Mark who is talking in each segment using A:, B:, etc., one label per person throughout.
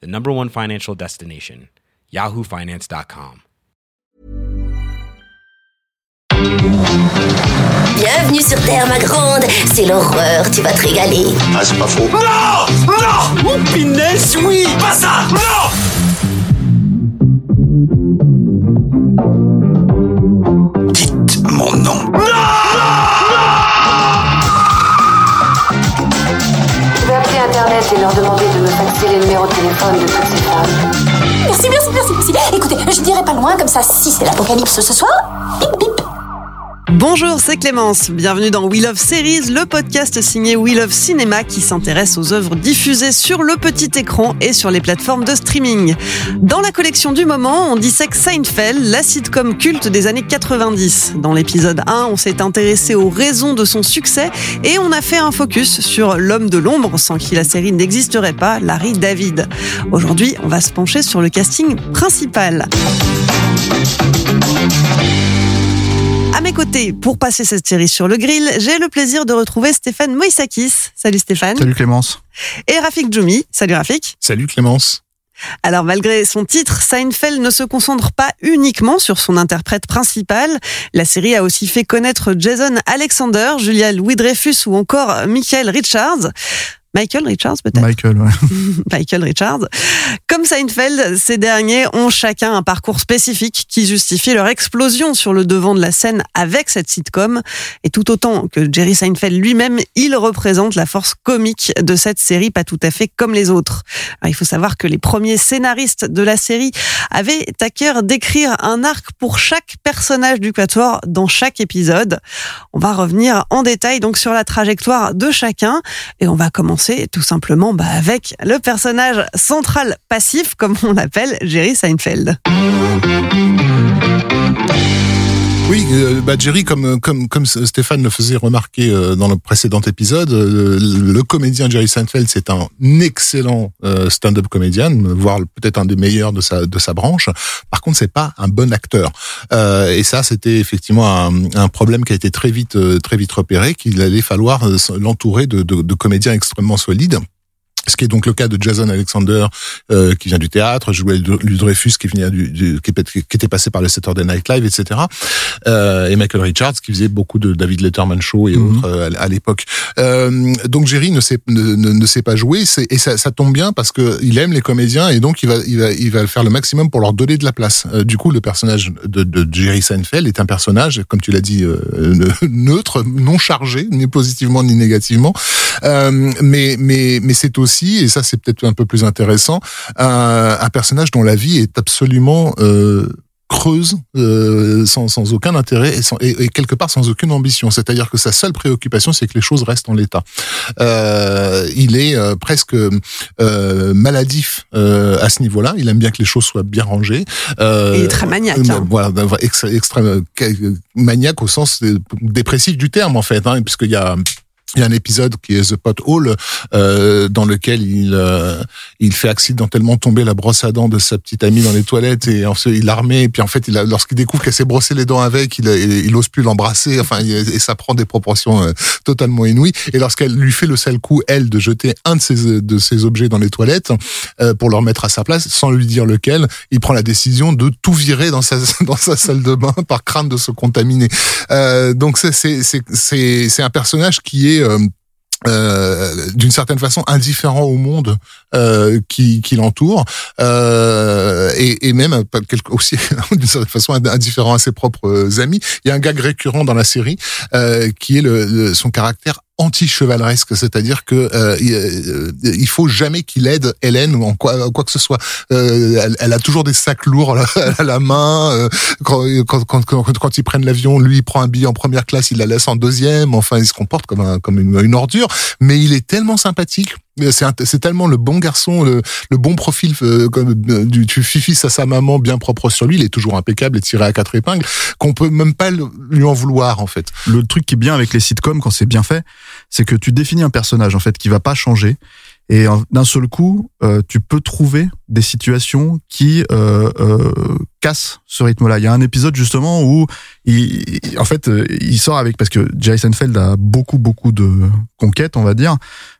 A: the number one financial destination, yahoofinance.com.
B: Bienvenue sur Terre, ma grande. C'est l'horreur, tu vas te régaler.
C: Ah, c'est pas faux.
D: Non Non Oh, pinesse, oui Pas ça Non
C: Dites mon nom.
E: De téléphone de.
B: Merci, merci, merci, merci. Écoutez, je dirai pas loin comme ça. Si c'est l'apocalypse ce soir, bip bip.
F: Bonjour, c'est Clémence. Bienvenue dans We Love Series, le podcast signé We Love Cinéma qui s'intéresse aux œuvres diffusées sur le petit écran et sur les plateformes de streaming. Dans la collection du moment, on dissèque Seinfeld, la sitcom culte des années 90. Dans l'épisode 1, on s'est intéressé aux raisons de son succès et on a fait un focus sur l'homme de l'ombre sans qui la série n'existerait pas, Larry David. Aujourd'hui, on va se pencher sur le casting principal. À mes côtés, pour passer cette série sur le grill, j'ai le plaisir de retrouver Stéphane Moïsakis. Salut Stéphane.
G: Salut Clémence.
F: Et Rafik Djoumi. Salut Rafik.
G: Salut Clémence.
F: Alors malgré son titre, Seinfeld ne se concentre pas uniquement sur son interprète principal. La série a aussi fait connaître Jason Alexander, Julia Louis-Dreyfus ou encore Michael Richards. Michael Richards peut-être?
G: Michael, ouais.
F: Michael Richards. Comme Seinfeld, ces derniers ont chacun un parcours spécifique qui justifie leur explosion sur le devant de la scène avec cette sitcom. Et tout autant que Jerry Seinfeld lui-même, il représente la force comique de cette série, pas tout à fait comme les autres. Alors, il faut savoir que les premiers scénaristes de la série avaient à cœur d'écrire un arc pour chaque personnage du quatuor dans chaque épisode. On va revenir en détail donc sur la trajectoire de chacun et on va commencer tout simplement bah, avec le personnage central passif, comme on l'appelle, Jerry Seinfeld.
G: Oui, euh, bah Jerry, comme comme comme Stéphane le faisait remarquer euh, dans le précédent épisode, euh, le comédien Jerry Seinfeld, c'est un excellent stand-up comédien, voire peut-être un des meilleurs de sa de sa branche. Par contre, c'est pas un bon acteur. Euh, et ça, c'était effectivement un, un, problème qui a été très vite très vite repéré, qu'il allait falloir l'entourer de, de, de comédiens extrêmement solides. Ce qui est donc le cas de Jason Alexander, euh, qui vient du théâtre, Joël Dreyfus, qui vient du, du qui, qui, était passé par le Saturday Night Live, etc. Euh, et Michael Richards, qui faisait beaucoup de David Letterman Show et
F: Mhm.
G: autres euh, à, l'époque. Euh, donc Jerry ne sait ne, ne, ne sait pas jouer, et ça, ça, tombe bien parce que il aime les comédiens et donc il va il va il va faire le maximum pour leur donner de la place. Euh, du coup, le personnage de, de Jerry Seinfeld est un personnage, comme tu l'as dit, euh, neutre, non chargé, ni positivement ni négativement. Euh, mais mais mais c'est aussi et ça c'est peut-être un peu plus intéressant, un, un, personnage dont la vie est absolument euh, creuse, euh, sans, sans aucun intérêt et, sans, et, et, quelque part sans aucune ambition. C'est-à-dire que sa seule préoccupation, c'est que les choses restent en l'état. Euh, il est euh, presque maladif à ce niveau-là. Il aime bien que les choses soient bien rangées.
F: Euh, il est très maniaque. Hein.
G: Voilà, extrême maniaque au sens dépressif du terme en fait, hein, puisqu'il y a il y a un épisode qui est The Pot Hole euh, dans lequel il euh, il fait accidentellement tomber la brosse à dents de sa petite amie dans les toilettes et ensuite il la remet et puis en fait lorsqu'il découvre qu'elle s'est brossé les dents avec il, il, il ose plus l'embrasser. Enfin il, et ça prend des proportions euh, totalement inouïes. Et lorsqu'elle lui fait le sale coup elle de jeter un de ses de ses objets dans les toilettes euh, pour le remettre à sa place sans lui dire lequel il prend la décision de tout virer dans sa dans sa salle de bain par crainte de se contaminer. Euh, donc c'est c'est c'est c'est un personnage qui est euh, d'une certaine façon indifférent au monde euh, qui, l'entoure euh, et, même aussi d'une certaine façon indifférent à ses propres amis. Il y a un gag récurrent dans la série euh, qui est son caractère anti-chevaleresque, c'est-à-dire que euh, il, il faut jamais qu'il aide Hélène ou en quoi, que ce soit. Euh, elle, a toujours des sacs lourds à la main. Euh, quand, quand, quand, quand, ils prennent l'avion, lui il prend un billet en première classe, il la laisse en deuxième. Enfin, il se comporte comme, un, comme une ordure, mais il est tellement sympathique C'est tellement le bon garçon, le, le bon profil euh, comme euh, du, du à sa maman, bien propre sur lui. Il est toujours impeccable et tiré à quatre épingles qu'on peut même pas lui en vouloir en fait.
H: le truc qui est bien avec les sitcoms quand c'est bien fait, c'est que tu définis un personnage en fait qui va pas changer et d'un seul coup, euh, tu peux trouver des situations qui euh, euh, cassent ce rythme-là. Il y a un épisode justement où il, il- en fait, euh, il sort avec parce que Jerry Seinfeld a beaucoup beaucoup de conquêtes, on va dire,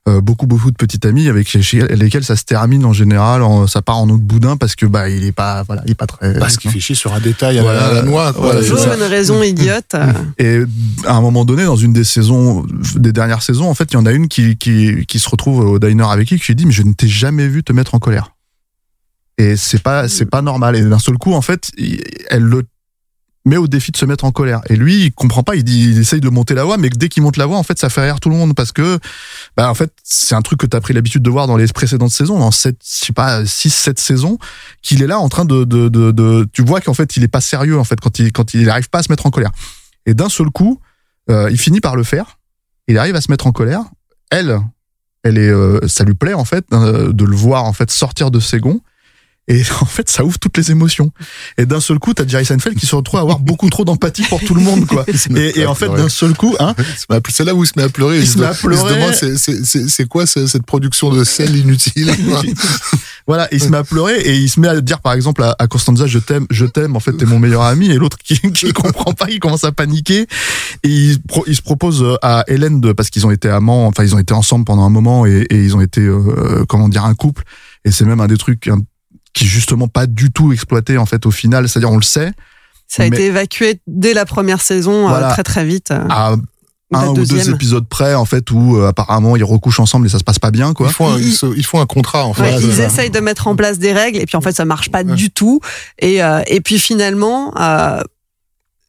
H: euh, beaucoup beaucoup de petites amies avec lesquelles ça se termine en général, en- ça part en autre boudin parce que bah il est pas voilà, il est pas très
G: Parce qu'il fait chier sur un détail à, la-
H: Voilà.
G: à la noix. Quoi.
F: Toujours une raison idiote.
H: Et à un moment donné, dans une des saisons, des dernières saisons, en fait, il y en a une qui, qui, qui se retrouve au diner avec qui, qui lui dit, mais je ne t'ai jamais vu te mettre en colère. Et c'est pas, c'est pas normal. Et d'un seul coup, en fait, elle le met au défi de se mettre en colère. Et lui, il comprend pas, il dit, il essaye de monter la voix, mais dès qu'il monte la voix, en fait, ça fait rire tout le monde parce que, bah, en fait, c'est un truc que t'as pris l'habitude de voir dans les précédentes saisons, dans sept, je sais pas, six, sept saisons, qu'il est là en train de, de, de, de- tu vois qu'en fait, il est pas sérieux, en fait, quand il, quand il arrive pas à se mettre en colère. Et d'un seul coup, euh, il finit par le faire. Il arrive à se mettre en colère. Elle, elle est, euh, ça lui plaît en fait euh, de le voir en fait sortir de ses gonds. Et en fait, ça ouvre toutes les émotions. Et d'un seul coup, t'as Jerry Seinfeld qui se retrouve à avoir beaucoup trop d'empathie pour tout le monde, quoi. Et, et en fait, d'un seul coup, hein,
G: C'est là où il se met à pleurer.
H: Il se met à pleurer.
G: c'est- quoi ce- cette production de sel inutile
H: voilà, il se met à pleurer et il se met à dire, par exemple, à, à Constanza, je t'aime, je t'aime, en fait, t'es mon meilleur ami. Et l'autre qui, qui comprend pas, il commence à paniquer. Et il, pro- il se propose à Hélène de, parce qu'ils ont été amants, enfin, ils ont été ensemble pendant un moment et, et ils ont été, euh, comment dire, un couple. Et c'est même un des trucs un- qui est justement pas du tout exploité, en fait, au final. C'est-à-dire, on le sait,
F: Ça a
H: Mais-
F: été évacué dès la première saison, euh,
H: Voilà.
F: très très vite. euh,
H: à un ou deux épisodes près, en fait, où euh, apparemment ils recouchent ensemble et ça se passe pas bien, quoi.
G: Ils font, un,
F: Il-
G: ils se- ils font un contrat en fait.
F: Ouais, ils essayent de mettre en place des règles et puis en fait ça marche pas
G: Ouais.
F: du tout et euh, et puis finalement euh,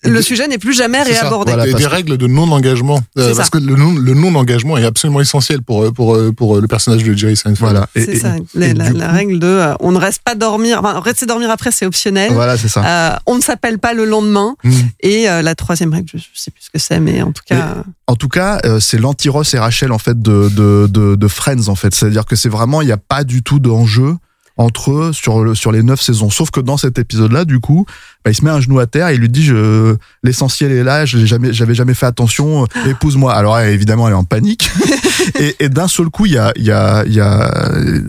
F: le sujet n'est plus jamais réabordé.
H: voilà.
G: Des, des règles de non-engagement. Euh, parce
F: ça.
G: que le non- le non-engagement est absolument essentiel pour, pour, pour le personnage de Jerry Seinfeld.
H: Voilà.
F: C'est ça,
H: et
F: la, la-
H: du
F: la
H: coup-
F: règle de euh, on ne reste pas dormir, enfin rester dormir après c'est optionnel.
H: Voilà, c'est ça.
F: Euh, on ne s'appelle pas le lendemain.
G: Mm.
F: Et euh, la troisième règle, je, je sais plus ce que c'est, mais en tout cas, euh,
H: En tout cas, euh, c'est l'anti-Ross et Rachel en fait de, de, de, de Friends en fait. C'est-à-dire que c'est vraiment il n'y a pas du tout d'enjeu entre eux sur le sur les neuf saisons. Sauf que dans cet épisode-là, du coup, bah, il se met un genou à terre et il lui dit je l'essentiel est là. Je jamais j'avais jamais fait attention. euh, Épouse-moi. Alors évidemment elle est en panique et, et d'un seul coup il y a il y a il y a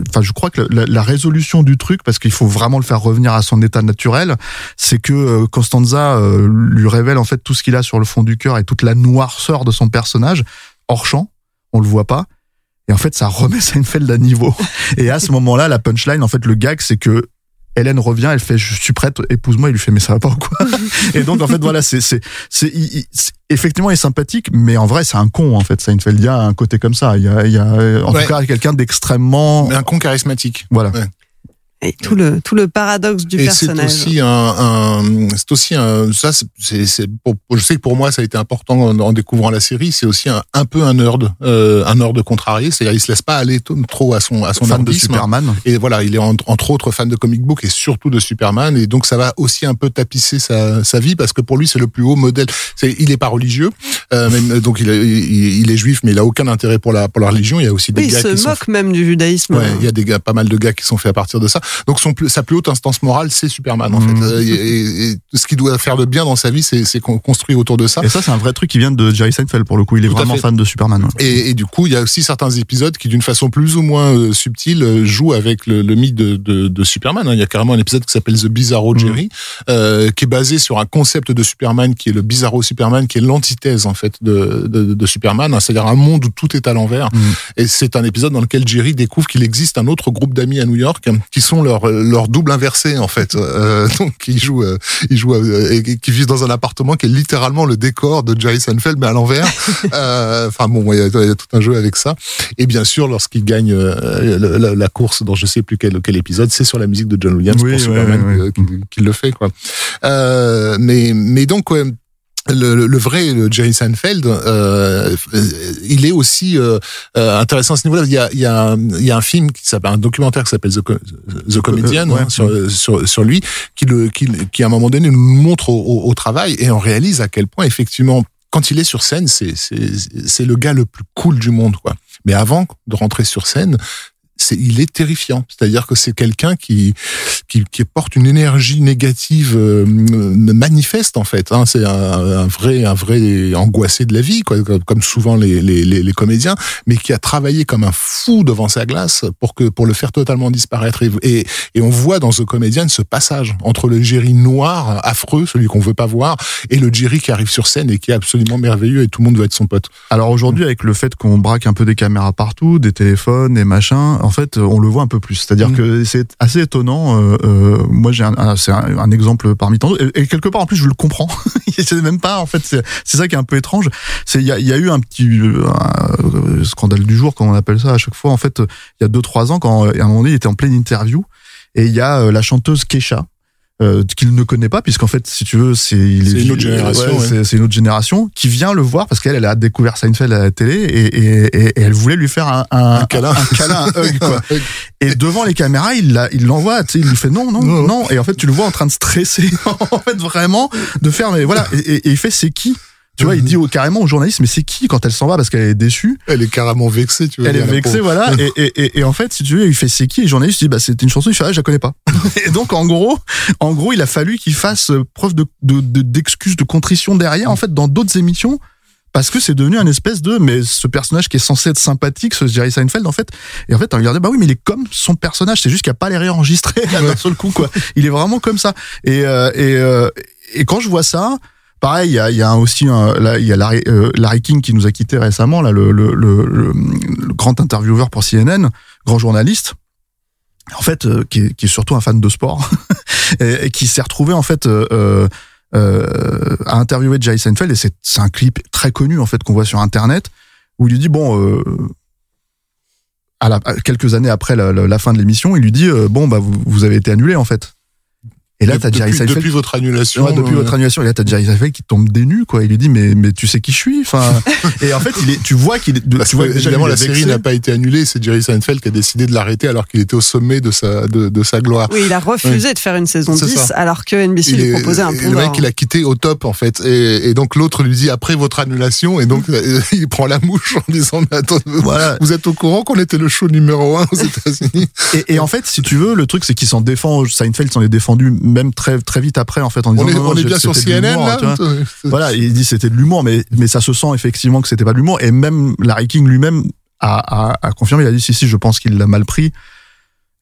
H: enfin je crois que la, la résolution du truc parce qu'il faut vraiment le faire revenir à son état naturel, c'est que euh, Costanza euh, lui révèle en fait tout ce qu'il a sur le fond du cœur et toute la noirceur de son personnage hors champ, on le voit pas. Et en fait, ça remet Seinfeld à niveau. Et à ce moment-là, la punchline, en fait, le gag, c'est que Hélène revient, elle fait, je suis prête, épouse-moi. Il lui fait, mais ça va pas ou quoi Et donc, en fait, voilà, c'est, c'est, c'est, effectivement, il est sympathique, mais en vrai, c'est un con, en fait. Seinfeld, il y a un côté comme ça. Il y a, il y a en
G: Ouais.
H: tout cas, quelqu'un d'extrêmement,
G: un con charismatique.
H: voilà.
G: Ouais.
F: Et tout le tout le paradoxe du
G: Et c'est
F: personnage.
G: aussi un, un c'est aussi un, ça, c'est, c'est, pour- je sais que pour moi, ça a été important en, en découvrant la série. C'est aussi un, un peu un nerd, euh, un nerd contrarié. C'est-à-dire, il se laisse pas aller trop à son, à son
H: fan de. Superman.
G: Et voilà, il est entre, entre autres fan de comic book et surtout de Superman. Et donc, ça va aussi un peu tapisser sa, sa vie parce que pour lui, c'est le plus haut modèle. C'est, il est pas religieux, euh, même, donc il, est- il, il est juif, mais il a aucun intérêt pour la, pour la religion. Il y a aussi des
F: Oui, il
G: gars
F: se
G: qui sont
F: moque même du judaïsme.
G: Ouais, il y a des gars, pas mal de gars qui sont faits à partir de ça. Donc son plus, sa plus haute instance morale, c'est Superman en
H: Mhm.
G: fait. Euh, Et, et- et ce qu'il doit faire de bien dans sa vie, c'est qu'on construit autour de ça.
H: Et ça, c'est un vrai truc qui vient de Jerry Seinfeld, pour le coup. Il est
G: Tout
H: vraiment fan de Superman. ouais.
G: Et, et du coup, il y a aussi certains épisodes qui, d'une façon plus ou moins euh, subtile, euh, jouent avec le, le mythe de, de, de Superman. hein. Il y a carrément un épisode qui s'appelle The Bizarro
H: Mhm.
G: Jerry, euh, qui est basé sur un concept de Superman qui est le Bizarro Superman, qui est l'antithèse en fait de, de, de Superman. hein. C'est-à-dire un monde où tout est à l'envers.
H: Mhm.
G: Et c'est un épisode dans lequel Jerry découvre qu'il existe un autre groupe d'amis à New York qui sont leur leur double inversé en fait. Euh, donc ils jouent euh, ils jouent euh, et qui vivent dans un appartement qui est littéralement le décor de Jerry Seinfeld mais à l'envers. Euh, Enfin bon, il y, a, il y a tout un jeu avec ça. Et bien sûr, lorsqu'il gagne euh, la, la- la course dans je sais plus quel, quel épisode, c'est sur la musique de John Williams
H: Oui,
G: pour
H: ouais,
G: Superman
H: ouais, ouais.
G: euh, qu'il qu'il le fait quoi. Euh, mais mais donc le, le- le vrai le Jerry Seinfeld, euh, euh, il est aussi euh, euh, intéressant à ce niveau-là. Il y a, il y, a, un- il y a un film qui s'appelle un documentaire qui s'appelle The, Comedian
H: Euh, ouais.
G: hein, sur, sur sur lui qui le qui, qui à un moment donné nous montre au, au, au travail et on réalise à quel point effectivement quand il est sur scène c'est le gars le plus cool du monde quoi. Mais avant de rentrer sur scène, c'est, il est terrifiant. C'est-à-dire que c'est quelqu'un qui, qui, qui porte une énergie négative euh, manifeste en fait. Hein. C'est un, un, vrai, un vrai angoissé de la vie, quoi, comme souvent les, les, les, les, comédiens, mais qui a travaillé comme un fou devant sa glace pour que pour le faire totalement disparaître. Et, et on voit dans ce comédien ce passage entre le Jerry noir, affreux, celui qu'on veut pas voir, et le Jerry qui arrive sur scène et qui est absolument merveilleux et tout le monde veut être son pote.
H: Alors aujourd'hui, avec le fait qu'on braque un peu des caméras partout, des téléphones, et machins, en fait, on le voit un peu plus. C'est-à-dire
G: Mm.
H: que c'est assez étonnant. Euh, euh, moi, j'ai un, un- c'est un, un exemple parmi tant d'autres. Et, et quelque part, en plus, je le comprends. c'est même pas, en fait, c'est ça qui est un peu étrange. C'est il y a, y a eu un petit euh, un, euh, scandale du jour, comme on appelle ça à chaque fois. En fait, euh, il y a deux trois ans, quand euh, à un moment donné, il était en pleine interview et il y a euh, la chanteuse Kesha. Euh, qu'il ne connaît pas puisqu'en fait si tu veux c'est il
G: C'est
H: est-
G: une autre génération, ouais.
H: c'est- c'est une autre génération qui vient le voir parce qu'elle elle a découvert Seinfeld à la télé et, et, et- et elle voulait lui faire un, un,
G: Un câlin.
H: un, câlin, un hug quoi. Et devant les caméras, il l'envoie, il lui fait non, non,
G: Non.
H: non. Et en fait, tu le vois en train de stresser, en fait, vraiment, de faire, mais voilà. Et il fait, c'est qui? Tu vois, il dit au- carrément au journaliste, mais c'est qui quand elle s'en va? Parce qu'elle est déçue
G: Elle est carrément vexée, tu vois.
H: Elle est vexée, voilà. Et, et, et, et en fait, si tu veux, il fait c'est qui? Et le journaliste dit bah c'est une chanson. Il fait ah je la connais pas. et donc en gros, en gros, il a fallu qu'il fasse euh, preuve de de- de- d'excuses, de, contrition derrière, en fait, dans d'autres émissions. Parce que c'est devenu un espèce de, mais ce personnage qui est censé être sympathique, ce Jerry Seinfeld, en fait. Et en fait, on regardait, bah oui, mais il est comme son personnage. C'est juste qu'il a pas les réenregistrés d'un seul coup, quoi. Il est vraiment comme ça. Et, euh, et, euh, et quand je vois ça, pareil, il y a, il y a aussi il y a Larry, euh, Larry King qui nous a quitté récemment, là, le, grand intervieweur pour CNN, grand journaliste. En fait, euh, qui, est, surtout un fan de sport et, qui s'est retrouvé en fait euh, euh, euh, à interviewer Jerry Seinfeld et c'est un clip très connu en fait qu'on voit sur internet où il lui dit bon euh, à la, quelques années après la, fin de l'émission il lui dit euh, bon bah vous avez été annulé en fait et là t'as Jerry Seinfeld
G: depuis votre annulation.
H: Ouais, depuis
G: euh,
H: votre annulation, et là t'as Jerry Seinfeld qui tombe des nues, quoi. Il lui dit mais mais tu sais qui je suis, enfin. et en fait, il est, tu vois qu'il est,
G: Parce
H: tu vois
G: évidemment, la série n'a pas été annulée. C'est Jerry Seinfeld qui a décidé de l'arrêter alors qu'il était au sommet de sa, de, de sa gloire.
F: Oui, il a refusé de faire une saison
G: C'est
F: 10
G: ça.
F: alors que NBC
G: Il
F: lui
G: est-
F: proposait un
G: et
F: pont
G: le mec,
F: d'or.
G: il a quitté au top, en fait. Et, et donc, l'autre lui dit après votre annulation. Et donc, il prend la mouche en disant, mais attends,
H: Voilà.
G: vous êtes au courant qu'on était le show numéro un aux États-Unis?
H: Et, et en fait, si tu veux, le truc c'est qu'il s'en défend. Seinfeld s'en est défendu même très très vite après, en fait, en disant
G: On est,
H: non, non,
G: on est bien sur CNN, là?
H: Voilà, il dit c'était de l'humour, mais mais ça se sent effectivement que c'était pas de l'humour. Et même Larry King lui-même a, a, a confirmé. Il a dit si si, je pense qu'il l'a mal pris.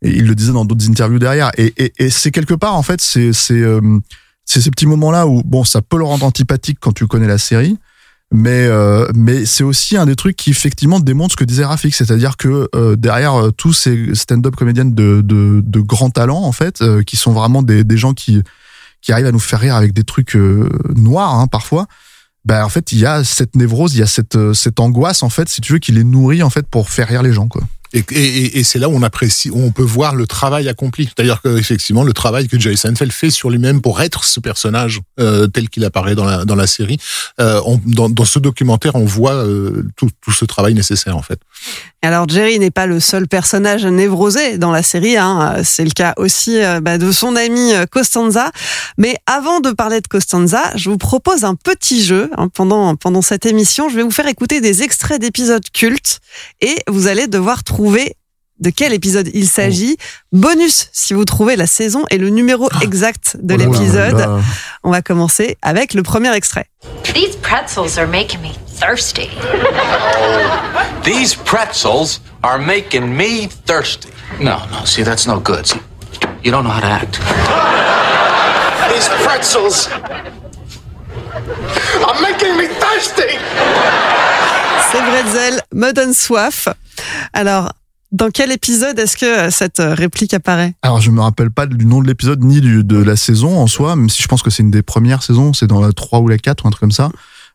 H: Et il le disait dans d'autres interviews derrière. Et, et, et c'est quelque part en fait, c'est c'est euh, c'est ces petits moments-là où bon, ça peut le rendre antipathique quand tu connais la série. Mais euh, mais c'est aussi un des trucs qui effectivement démontre ce que disait Rafik, c'est-à-dire que euh, derrière euh, tous ces stand-up comédiennes de, de de grands talents en fait, euh, qui sont vraiment des des gens qui qui arrivent à nous faire rire avec des trucs euh, noirs hein, parfois. Ben en fait il y a cette névrose, il y a cette euh, cette angoisse en fait si tu veux qui les nourrit en fait pour faire rire les gens quoi.
G: Et, c'est là où on apprécie, où on peut voir le travail accompli. C'est-à-dire que effectivement, le travail que Jerry Seinfeld fait sur lui-même pour être ce personnage euh, tel qu'il apparaît dans la série. Euh, dans, ce documentaire, on voit euh, tout, ce travail nécessaire en fait.
F: Alors Jerry n'est pas le seul personnage névrosé dans la série, hein. c'est le cas aussi bah, de son ami Costanza. Mais avant de parler de Costanza, je vous propose un petit jeu hein, pendant pendant cette émission. Je vais vous faire écouter des extraits d'épisodes cultes et vous allez devoir trouver de quel épisode il s'agit. Bonus si vous trouvez la saison et le numéro exact de
H: Oh
F: l'épisode. On va commencer avec le premier extrait.
I: These pretzels are making me thirsty.
D: These pretzels are making me thirsty.
C: No, no, see, that's no good. See, you don't know how to act.
D: These pretzels are making me thirsty.
F: C'est Bretzel, me donne soif. Alors, dans quel épisode est-ce que cette réplique apparaît?
H: Alors je me rappelle pas du nom de l'épisode ni du, de la saison en soi, même si je pense que c'est une des premières saisons, c'est dans la 3 ou la 4 ou un truc comme ça.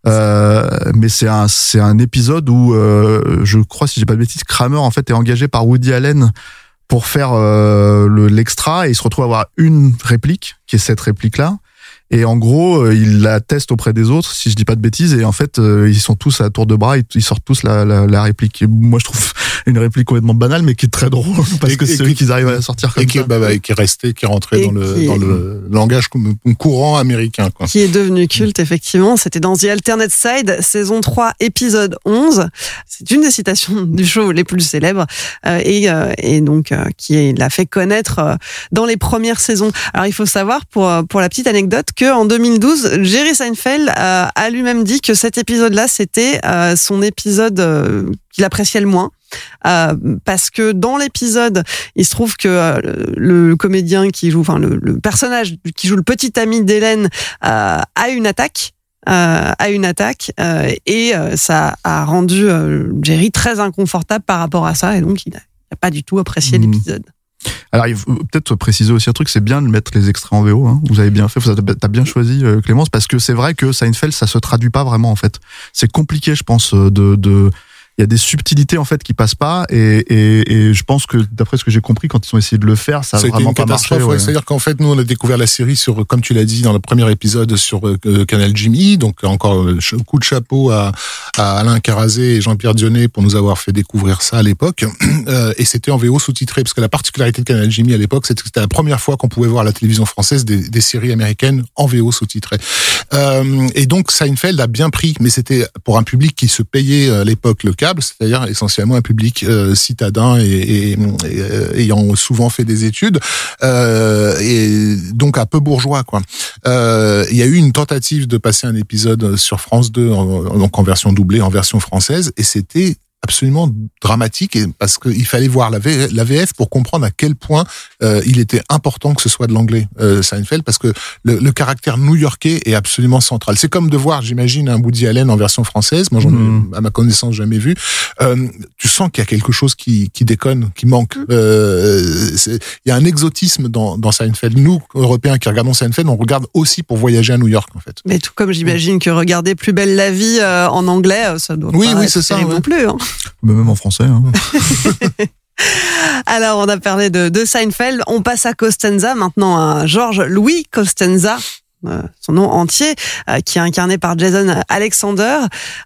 H: Euh, mais c'est un épisode où euh, je crois si j'ai pas de bêtises Kramer en fait est engagé par Woody Allen pour faire euh, le l'extra et il se retrouve à avoir une réplique qui est cette réplique là Et en gros, euh, il la teste auprès des autres, si je dis pas de bêtises, et en fait, euh, ils sont tous à tour de bras, ils, ils sortent tous la, la, la réplique. Et moi, je trouve une réplique complètement banale, mais qui est très drôle, parce
G: Et-
H: que c'est eux
G: qui-
H: qu'ils arrivent à la sortir comme
G: Et qui,
H: ça.
G: bah, bah, et qui est resté, qui est rentré dans le, dans le langage cou- courant américain. Quoi.
F: qui est devenu culte, effectivement. C'était dans The Alternate Side, saison 3, épisode 11. C'est une des citations du show les plus célèbres euh, et, euh, et donc euh, qui l'a fait connaître euh, dans les premières saisons. Alors, il faut savoir, pour, pour la petite anecdote, que en 2012, Jerry Seinfeld a lui-même dit que cet épisode-là, c'était euh, son épisode euh, qu'il appréciait le moins. Euh, parce que dans l'épisode, il se trouve que euh, le comédien qui joue, enfin le, le personnage qui joue le petit ami d'Hélène euh, a une attaque. A une attaque et ça a rendu Jerry très inconfortable par rapport à ça et donc il a, il a pas du tout apprécié
H: Mhm.
F: l'épisode.
H: Alors, il faut peut-être préciser aussi un truc, c'est bien de mettre les extraits en VO. Hein. Vous avez bien fait, t'as bien choisi, euh, Clémence, parce que c'est vrai que Seinfeld, ça se traduit pas vraiment en fait. C'est compliqué, je pense, euh, de, de, il y a des subtilités en fait qui passent pas, et, et, et je pense que d'après ce que j'ai compris, quand ils ont essayé de le faire, ça a vraiment
G: une
H: pas marché.
G: catastrophe. ouais.
H: ouais.
G: C'est-à-dire qu'en fait, nous, on a découvert la série sur, comme tu l'as dit dans le premier épisode, sur euh, Canal Jimmy. Donc, encore un ch- coup de chapeau à, à Alain Carazé et Jean-Pierre Dionnet pour nous avoir fait découvrir ça à l'époque. Euh, et c'était en VO sous-titré, parce que la particularité de Canal Jimmy à l'époque, c'était que c'était la première fois qu'on pouvait voir à la télévision française des, des séries américaines en VO sous-titré. Euh, et donc, Seinfeld a bien pris, mais c'était pour un public qui se payait euh, à l'époque le c'est-à-dire essentiellement un public euh, citadin et, euh, ayant souvent fait des études, euh, et donc un peu bourgeois, quoi. Il y a eu une tentative de passer un épisode sur France 2, en, donc en version doublée, en version française, et c'était absolument dramatique et parce qu'il fallait voir la, V- la VF pour comprendre à quel point euh, il était important que ce soit de l'anglais euh, Seinfeld parce que le, le caractère new-yorkais est absolument central. C'est comme de voir, j'imagine, un Woody Allen en version française. Moi, j'en ai, à ma connaissance, jamais vu. Euh, tu sens qu'il y a quelque chose qui, qui déconne, qui manque. Euh, c'est- il y a un exotisme dans, dans Seinfeld. Nous, Européens qui regardons Seinfeld, on regarde aussi pour voyager à New York, en fait.
F: Mais tout comme j'imagine que regarder Plus belle la vie euh, en anglais, euh, ça doit
G: Oui,
F: pas
G: oui,
F: être
G: c'est ça, ouais.
F: non plus. hein.
H: Même en français. Hein.
F: Alors, on a parlé de, de Seinfeld. On passe à Costanza, maintenant à Georges Louis Costanza. euh, son nom entier, euh, qui est incarné par Jason Alexander.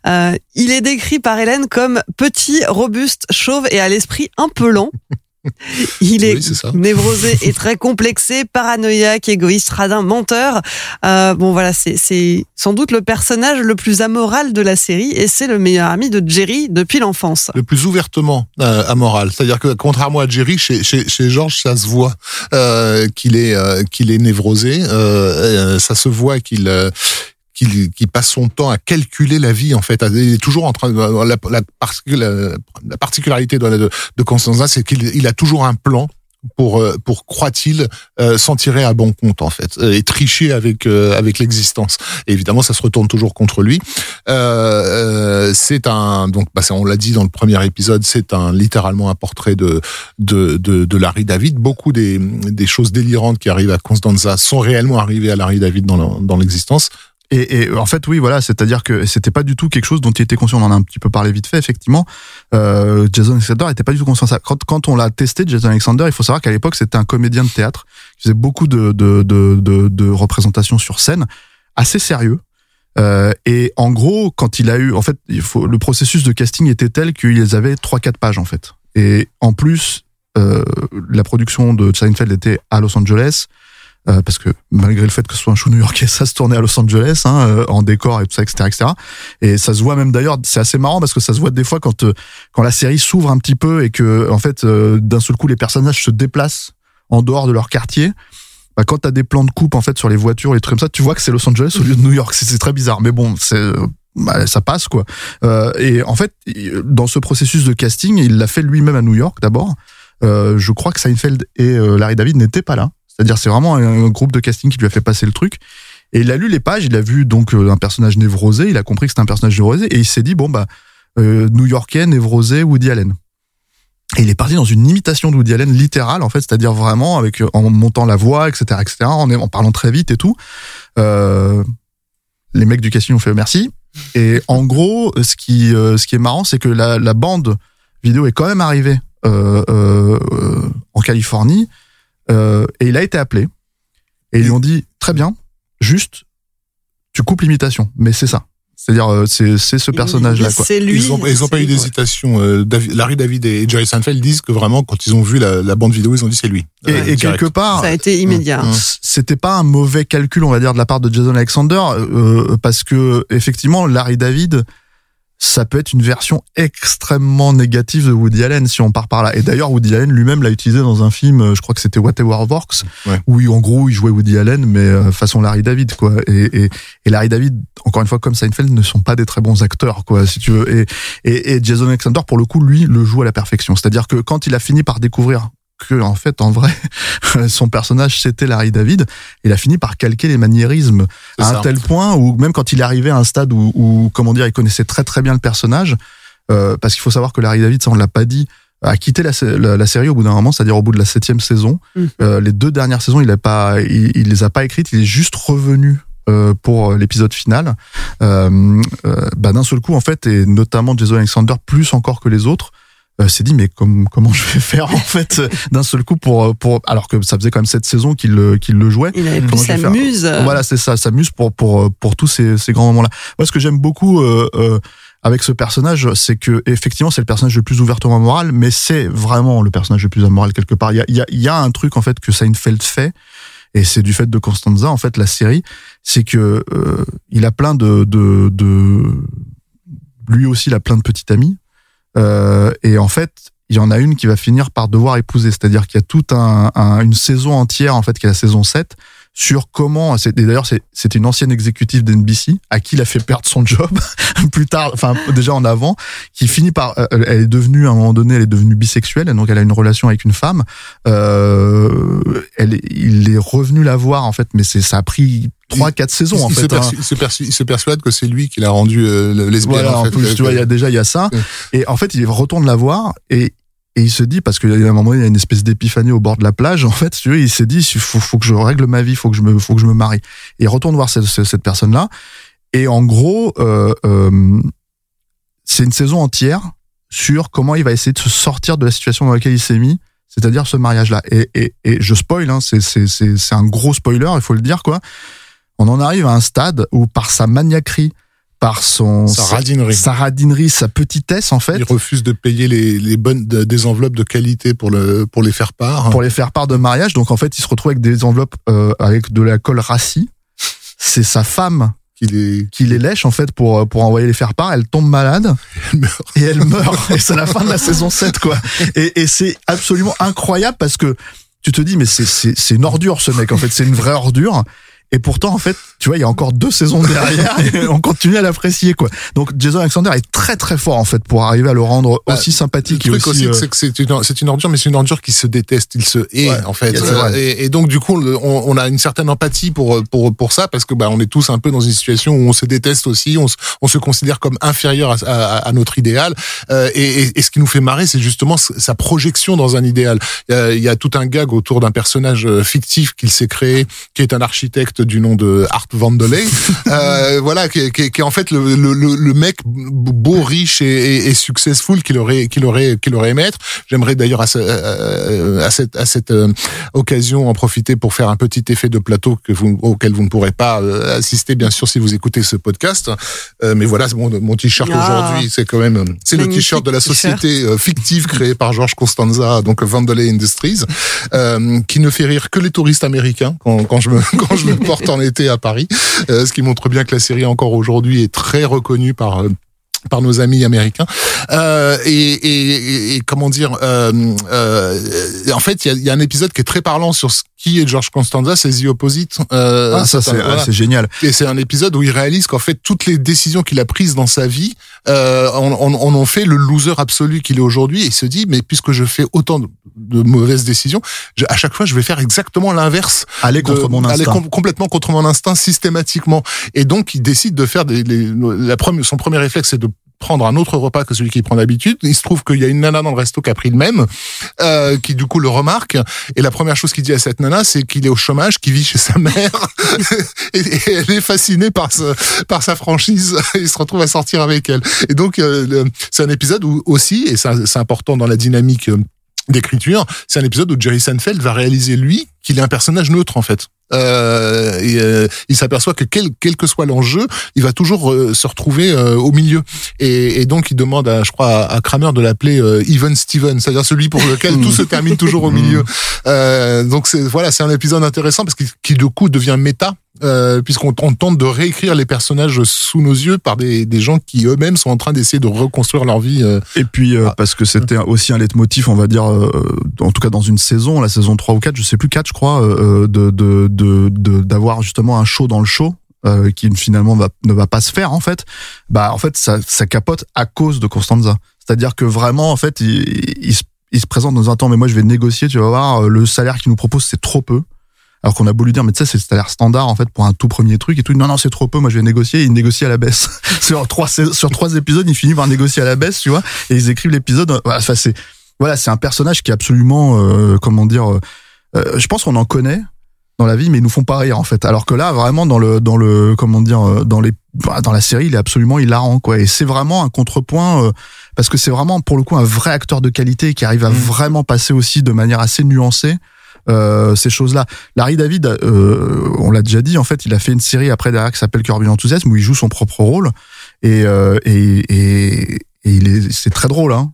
F: Euh, il est décrit par Hélène comme petit, robuste, chauve et à l'esprit un peu lent. Il est,
G: Oui,
F: névrosé et très complexé, paranoïaque, égoïste, radin, menteur. Euh, bon voilà, c'est c'est sans doute le personnage le plus amoral de la série et c'est le meilleur ami de Jerry depuis l'enfance.
G: le plus ouvertement euh, amoral. C'est-à-dire que contrairement à Jerry, chez, chez, chez Georges, ça se voit euh, qu'il est euh, qu'il est névrosé. Euh, euh, ça se voit qu'il euh, qu'il qu'il passe son temps à calculer la vie en fait. Il est toujours en train de la, la, la- la particularité de, de, Constanza, c'est qu'il il a toujours un plan pour euh, pour croit-il euh, s'en tirer à bon compte en fait euh, et tricher avec euh, avec l'existence. Évidemment, ça se retourne toujours contre lui. Euh, euh, c'est un donc bah, on l'a dit dans le premier épisode, c'est un littéralement un portrait de de de, de Larry David. Beaucoup des des choses délirantes qui arrivent à Constanza sont réellement arrivées à Larry David dans dans l'existence.
H: Et, et en fait, oui, voilà, c'est-à-dire que c'était pas du tout quelque chose dont il était conscient. On en a un petit peu parlé vite fait, effectivement. Euh, Jason Alexander était pas du tout conscient de ça. Quand, quand on l'a testé, Jason Alexander, il faut savoir qu'à l'époque, c'était un comédien de théâtre qui faisait beaucoup de, de, de, de, représentations sur scène, assez sérieux. Euh, et en gros, quand il a eu, en fait, il faut, le processus de casting était tel qu'ils avaient trois, quatre pages en fait. Et en plus, euh, la production de Seinfeld était à Los Angeles. Euh, parce que malgré le fait que ce soit un show new-yorkais, ça se tournait à Los Angeles, hein, euh, en décor et tout ça, etc., etc. Et ça se voit même d'ailleurs, c'est assez marrant parce que ça se voit des fois quand euh, quand la série s'ouvre un petit peu et que en fait euh, d'un seul coup les personnages se déplacent en dehors de leur quartier. Bah, quand t'as des plans de coupe en fait sur les voitures, les trucs comme ça, tu vois que c'est Los Angeles au lieu de New York. C'est très bizarre, mais bon, c'est bah, ça passe quoi. Euh, et en fait, dans ce processus de casting, il l'a fait lui-même à New York d'abord. Euh, je crois que Seinfeld et Larry David n'étaient pas là. C'est-à-dire, c'est vraiment un, groupe de casting qui lui a fait passer le truc. Et il a lu les pages, il a vu donc euh, un personnage névrosé, il a compris que c'était un personnage névrosé, et il s'est dit bon bah euh, New-Yorkais, névrosé, Woody Allen. Et il est parti dans une imitation de Woody Allen littérale en fait, c'est-à-dire vraiment avec euh, en montant la voix, etc., etc., en, parlant très vite et tout. Les mecs du casting ont fait merci. Et en gros, ce qui ce qui est marrant, c'est que la, bande vidéo est quand même arrivée en Californie euh, et il a été appelé et ils lui ont dit très bien, juste, tu coupes l'imitation, mais c'est ça. C'est-à-dire, euh, c'est c'est ce personnage-là, quoi.
F: C'est lui.
G: Ils ont, ils ont pas eu d'hésitation. Euh, Larry David et Jerry Seinfeld disent que vraiment, quand ils ont vu la, la bande vidéo, ils ont dit c'est lui.
H: Et,
G: Euh,
H: quelque part,
F: Ça a été immédiat.
G: Mmh.
H: c'était pas un mauvais calcul, on va dire, de la part de Jason Alexander, euh, parce que effectivement, Larry David, ça peut être une version extrêmement négative de Woody Allen si on part par là. Et d'ailleurs, Woody Allen lui-même l'a utilisé dans un film, euh, je crois que c'était Whatever Works,
G: Ouais.
H: où il- en gros il jouait Woody Allen, mais euh, façon Larry David, quoi. Et, et, et Larry David, encore une fois, comme Seinfeld, ne sont pas des très bons acteurs, quoi, si tu veux. Et, et, et Jason Alexander, pour le coup, lui, le joue à la perfection. C'est-à-dire que quand il a fini par découvrir que en fait en vrai son personnage c'était Larry David il a fini par calquer les maniérismes à
G: ça.
H: un tel point où même quand il est arrivé à un stade où, où comment dire il connaissait très très bien le personnage euh, parce qu'il faut savoir que Larry David ça on l'a pas dit a quitté la, sé- la, la série au bout d'un moment c'est-à-dire au bout de la septième saison
F: Mm.
H: Euh, les deux dernières saisons il a pas il, il les a pas écrites il est juste revenu euh, pour l'épisode final euh, euh, bah, d'un seul coup en fait et notamment Jason Alexander plus encore que les autres euh, s'est dit mais comme, comment je vais faire en fait d'un seul coup pour pour alors que ça faisait quand même cette saison qu'il qu'il le jouait.
F: Il avait plus sa muse.
H: voilà c'est ça ça muse pour pour pour tous ces, ces grands moments là moi ce que j'aime beaucoup euh, euh, avec ce personnage c'est que effectivement c'est le personnage le plus ouvertement moral mais c'est vraiment le personnage le plus amoral quelque part. Il y a il y a, y a un truc en fait que Seinfeld fait et c'est du fait de Constanza en fait la série c'est que euh, il a plein de de, de lui aussi il a plein de petites amies euh, et en fait il y en a une qui va finir par devoir épouser. C'est-à-dire qu'il y a toute un, un- une saison entière en fait qui est la saison 7 sur comment c'est et d'ailleurs c'est c'était une ancienne exécutive d'NBC à qui il a fait perdre son job plus tard enfin déjà en avant qui finit par euh, elle est devenue à un moment donné elle est devenue bisexuelle donc elle a une relation avec une femme euh, elle il est revenu la voir en fait mais c'est ça a pris trois quatre saisons
G: il,
H: en fait
G: se
H: hein.
G: il se persu- il se persuade que c'est lui qui l'a rendu euh, le- lesbienne.
H: Voilà, en
G: fait.
H: plus, tu vois, il y a déjà il y a ça. Et en fait, il retourne la voir et et il se dit parce a un moment il y a une espèce d'épiphanie au bord de la plage. En fait, tu vois, il s'est dit, il faut, faut que je règle ma vie, faut que je me, faut que je me marie. Et il retourne voir cette, cette personne-là. Et en gros, euh, euh, c'est une saison entière sur comment il va essayer de se sortir de la situation dans laquelle il s'est mis, c'est-à-dire ce mariage-là. Et, et, et je spoil, hein, c'est un gros spoiler, il faut le dire quoi. On en arrive à un stade où par sa maniaquerie, par son
G: Sa radinerie.
H: sa radinerie, sa petitesse en fait,
G: Il refuse de payer les, les bonnes de- des enveloppes de qualité pour le pour les faire part.
H: pour les faire part de mariage. Donc en fait, il se retrouve avec des enveloppes euh, avec de la colle rassis. C'est sa femme
G: qu'il est
H: qui les lèche en fait pour pour envoyer les faire part. Elle tombe malade
G: elle meurt.
H: et elle meurt. et c'est la fin de la saison 7 quoi. Et, et c'est absolument incroyable parce que tu te dis mais c'est c'est c'est une ordure ce mec en fait. C'est une vraie ordure. Et pourtant, en fait, tu vois, il y a encore deux saisons derrière et on continue à l'apprécier, quoi. Donc, Jason Alexander est très très fort, en fait, pour arriver à le rendre
G: Bah,
H: aussi
G: Le
H: sympathique et
G: truc
H: aussi,
G: aussi,
H: euh,
G: c'est que c'est une, c'est une ordure, mais c'est une ordure qui se déteste, il se hait
H: Ouais,
G: en fait. Et, et donc du coup, le- on, on a une certaine empathie pour pour pour ça parce que bah on est tous un peu dans une situation où on se déteste aussi, on se, on se considère comme inférieur à, à, à notre idéal. Euh, et, et, ce qui nous fait marrer, c'est justement sa projection dans un idéal. Il y a, il y a tout un gag autour d'un personnage euh, fictif qu'il s'est créé, qui est un architecte du nom de Art Vandelay. euh, voilà, qui, est- qui, qui est en fait le, le, le, mec beau, riche et, et, et successful qu'il aurait qu'il aurait qu'il aurait aimé être. J'aimerais d'ailleurs à, ce- à cette à cette euh, occasion en profiter pour faire un petit effet de plateau que vous auquel vous ne pourrez pas euh, assister bien sûr si vous écoutez ce podcast. Euh, mais voilà, mon, mon t-shirt
F: Ah.
G: aujourd'hui, c'est quand même c'est le t-shirt de la société euh, fictive créée par George Costanza, donc Vandelay Industries, euh, qui ne fait rire que les touristes américains quand, quand je me quand je me porte en été à Paris, euh, ce qui montre bien que la série encore aujourd'hui est très reconnue par euh, par nos amis américains. Euh, et, comment dire en fait il y a, y a un épisode qui est très parlant sur ce qui est George Costanza c'est The Opposite euh,
H: ah, ça c'est
G: voilà.
H: c'est génial.
G: Et c'est un épisode où il réalise qu'en fait toutes les décisions qu'il a prises dans sa vie euh, en, en, en ont fait le loser absolu qu'il est aujourd'hui. Et il se dit mais puisque je fais autant de, de mauvaises décisions, je- à chaque fois je vais faire exactement l'inverse.
H: Aller
G: de-
H: contre mon
G: aller
H: instinct.
G: com- complètement contre mon instinct systématiquement. Et donc il décide de faire des, les- la première, son premier réflexe c'est de prendre un autre repas que celui qu'il prend d'habitude. Il se trouve qu'il y a une nana dans le resto qui a pris le même, euh, qui du coup le remarque. Et la première chose qu'il dit à cette nana, c'est qu'il est au chômage, qu'il vit chez sa mère, et, elle est fascinée par sa franchise. Il se retrouve à sortir avec elle. Et donc euh, c'est un épisode où aussi, et c'est important dans la dynamique. euh, d'écriture, c'est un épisode où Jerry Seinfeld va réaliser lui qu'il est un personnage neutre en fait. Euh, et, euh, il s'aperçoit que quel, quel que soit l'enjeu, il va toujours euh, se retrouver euh, au milieu. Et, et donc il demande, à, je crois, à, à Kramer de l'appeler Even Steven, c'est-à-dire celui pour lequel tout se termine toujours au milieu. Euh, donc c'est voilà, c'est un épisode intéressant parce qu'il qui du coup devient méta. Euh, puisqu'on on tente de réécrire les personnages sous nos yeux par des, des gens qui eux-mêmes sont en train d'essayer de reconstruire leur vie. euh.
H: Et puis euh, parce que c'était aussi un leitmotiv, on va dire, euh, en tout cas dans une saison, la saison 3 ou 4, je sais plus 4 je crois, euh, de de de de- d'avoir justement un show dans le show. euh, qui finalement va, ne va pas se faire en fait bah en fait ça, ça capote à cause de Constanza c'est à dire que vraiment en fait il, il, se- il se présente dans un temps mais moi je vais négocier tu vas voir euh, le salaire qu'il nous propose c'est trop peu alors qu'on a beau lui dire mais tu sais c'est le salaire standard en fait pour un tout premier truc et tout. Non non c'est trop peu moi je vais négocier. Il négocie à la baisse. Sur trois sur trois épisodes il finit par négocier à la baisse tu vois. Et ils écrivent l'épisode euh, voilà, enfin c'est voilà c'est un personnage qui est absolument euh, comment dire euh, euh, je pense qu'on en connaît dans la vie mais ils nous font pas rire en fait. Alors que là vraiment dans le dans le comment dire euh, dans les dans la série il est absolument hilarant quoi. Et c'est vraiment un contrepoint euh, parce que c'est vraiment pour le coup un vrai acteur de qualité qui arrive à vraiment passer aussi de manière assez nuancée euh, ces choses-là. Larry David, euh, on l'a déjà dit, en fait, il a fait une série après derrière qui s'appelle Curb Enthusiasm où il joue son propre rôle et euh, et, et, et il est c'est très drôle hein.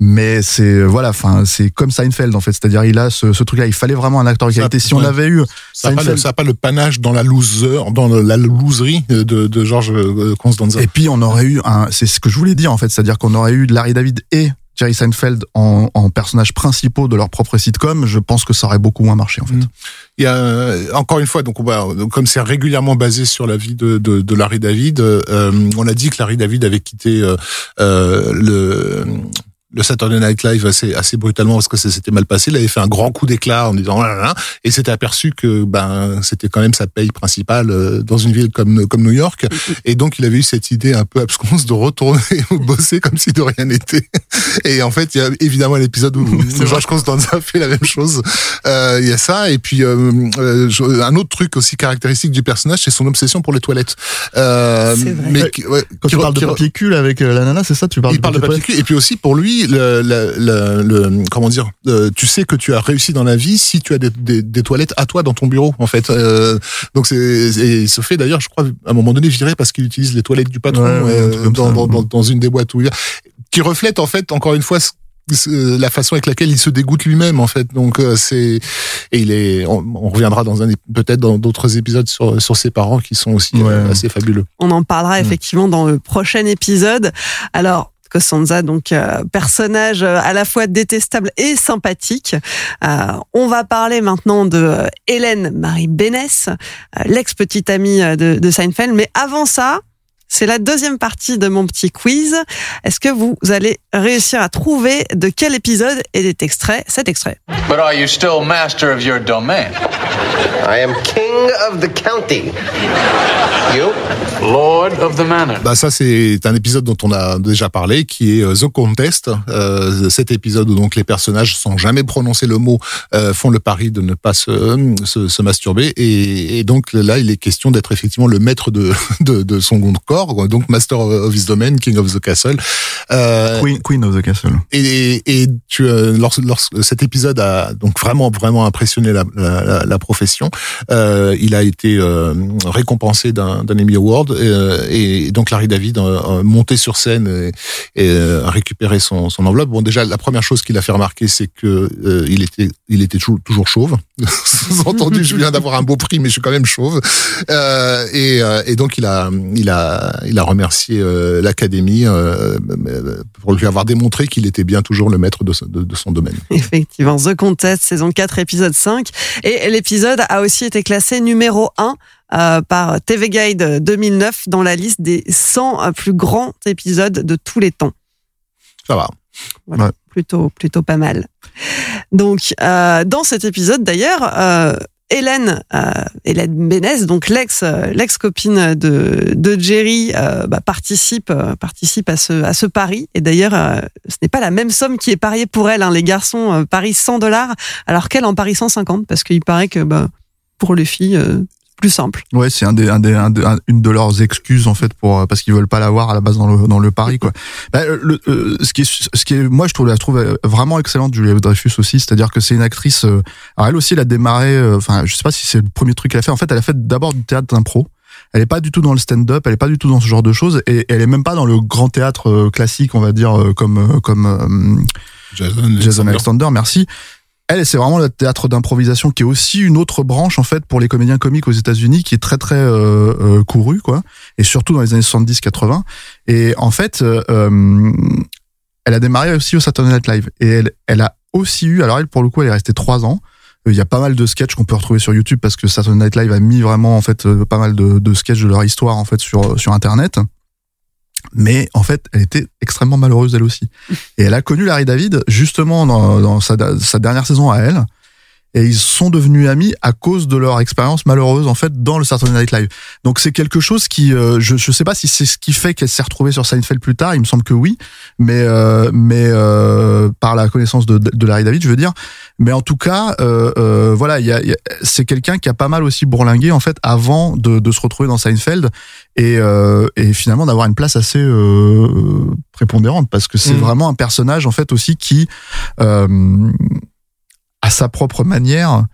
H: Mais c'est voilà, enfin c'est comme Seinfeld en fait, c'est-à-dire il a ce, ce truc-là. Il fallait vraiment un acteur de qualité. Si on
G: ouais.
H: avait eu
G: Ça n'a pas, pas le panache dans la loser, dans la loserie de, de George euh, Constanza.
H: Et puis on aurait eu un, c'est ce que je voulais dire en fait, c'est-à-dire qu'on aurait eu Larry David et Jerry Seinfeld en, en personnages principaux de leur propre sitcom. Je pense que ça aurait beaucoup moins marché en fait.
G: Il y a euh, encore une fois, donc on va, comme c'est régulièrement basé sur la vie de, de, de Larry David, euh, on a dit que Larry David avait quitté euh, euh, le le Saturday Night Live assez assez brutalement parce que ça s'était mal passé. Il avait fait un grand coup d'éclat en disant Ah là là et s'était aperçu que ben c'était quand même sa paye principale euh, dans une ville comme comme New York et donc il avait eu cette idée un peu absconce de retourner bosser comme si de rien n'était. Et en fait, il y a évidemment l'épisode où George Constanza fait la même chose. Euh, Il y a ça et puis euh, euh, un autre truc aussi caractéristique du personnage, c'est son obsession pour les toilettes. Euh, mais qui- ouais,
H: Quand
G: qui
H: tu parles de
G: qui
H: papier cul avec euh, la nana, c'est ça Tu parles
G: il parle de papier cul. Et puis aussi pour lui, le, le, le, le- comment dire, euh, tu sais que tu as réussi dans la vie si tu as des, des, des toilettes à toi dans ton bureau, en fait. Euh, donc c'est, et il se fait d'ailleurs, je crois, à un moment donné virer parce qu'il utilise les toilettes du patron
H: Ouais, ouais, un
G: euh,
H: comme
G: dans,
H: ça.
G: dans, dans, dans une des boîtes où il y a- qui reflète en fait encore une fois ce- la façon avec laquelle il se dégoûte lui-même en fait donc euh, c'est et il est on, on reviendra dans un peut-être dans d'autres épisodes sur sur ses parents qui sont aussi euh,
H: Ouais.
G: assez fabuleux
F: On en parlera
G: Mm.
F: effectivement dans le prochain épisode. Alors, Costanza, donc euh, personnage euh, à la fois détestable et sympathique. Euh, on va parler maintenant de euh, Hélène Marie Bénès, euh, l'ex-petite amie de, de Seinfeld. Mais avant ça, c'est la deuxième partie de mon petit quiz. Est-ce que vous allez réussir à trouver de quel épisode est extrait cet extrait?
J: But are you still master of your domain?
K: I am king of the county. You?
J: Lord of the manor.
G: Bah ça c'est un épisode dont on a déjà parlé qui est euh, The Contest. Euh, cet épisode où donc les personnages sans jamais prononcer le mot euh, font le pari de ne pas se, se, se masturber et, et donc là il est question d'être effectivement le maître de, de, de son corps donc master of his domain, king of the castle. Euh,
H: Queen, Queen of the Castle.
G: et, et tu, euh, lorsque, lorsque cet épisode a donc vraiment vraiment impressionné la, la, la- profession, euh, il a été euh, récompensé d'un d'un Emmy Award euh, et donc Larry David euh, monté sur scène et, et euh, a récupéré son, son enveloppe. Bon déjà la première chose qu'il a fait remarquer c'est que euh, il était il était toujours, toujours chauve. Sous-entendu je viens d'avoir un beau prix mais je suis quand même chauve. Euh, et, euh, et donc il a il a il a remercié euh, l'académie euh, pour lui avoir démontré qu'il était bien toujours le maître de, ce- de- de son domaine.
F: Effectivement, The Contest, saison 4, épisode 5. Et l'épisode a aussi été classé numéro 1 euh, par TV Guide 2009 dans la liste des 100 plus grands épisodes de tous les temps.
G: Ça va.
F: Voilà,
H: Ouais.
F: plutôt, plutôt pas mal. Donc, euh, dans cet épisode, d'ailleurs, euh, Hélène, euh, Hélène donc l'ex, euh, l'ex-copine de, de Jerry, euh, bah, participe, euh, participe à ce, à ce pari. Et d'ailleurs, euh, ce n'est pas la même somme qui est pariée pour elle. Hein. Les garçons parient 100 dollars, alors qu'elle en parie 150, parce qu'il paraît que bah, pour les filles, plus simple.
H: Ouais, c'est un des, un des, un des- un- une de leurs excuses en fait pour parce qu'ils veulent pas l'avoir à la base dans le dans le pari quoi. Bah, le, euh, ce qui est, ce qui est, moi je trouve la je trouve vraiment excellente Julia Dreyfus aussi, c'est-à-dire que c'est une actrice. euh, alors elle aussi, elle a démarré. euh, Enfin, je sais pas si c'est le premier truc qu'elle a fait. En fait, elle a fait d'abord du théâtre d'impro. Elle est pas du tout dans le stand-up, elle est pas du tout dans ce genre de choses, et elle est même pas dans le grand théâtre euh, classique, on va dire euh, comme euh, comme euh,
G: Jason,
H: Jason Alexander, merci. Elle, c'est vraiment le théâtre d'improvisation qui est aussi une autre branche en fait pour les comédiens comiques aux États-Unis qui est très très euh, euh, courue quoi, et surtout dans les années 70-80. Et en fait, euh, euh, elle a démarré aussi au Saturday Night Live et elle, elle a aussi eu, alors elle pour le coup, elle est restée trois ans. Euh, Il y a pas mal de sketchs qu'on peut retrouver sur YouTube parce que Saturday Night Live a mis vraiment en fait pas mal de, de sketchs de leur histoire en fait sur sur Internet. Mais en fait, elle était extrêmement malheureuse elle aussi. Et elle a connu Larry David justement dans, sa dernière saison à elle. Et ils sont devenus amis à cause de leur expérience malheureuse en fait dans le Saturday Night Live. Donc c'est quelque chose qui, euh, je je sais pas si c'est ce qui fait qu'elle s'est retrouvée sur Seinfeld plus tard. Il me semble que oui, mais euh, mais euh, par la connaissance de, de Larry David, je veux dire. Mais en tout cas, euh, euh, voilà, il y a, y a- c'est quelqu'un qui a pas mal aussi bourlingué en fait avant de, de se retrouver dans Seinfeld et, euh, et finalement d'avoir une place assez euh, prépondérante parce que c'est
G: Mm.
H: vraiment un personnage en fait aussi qui euh, à sa propre manière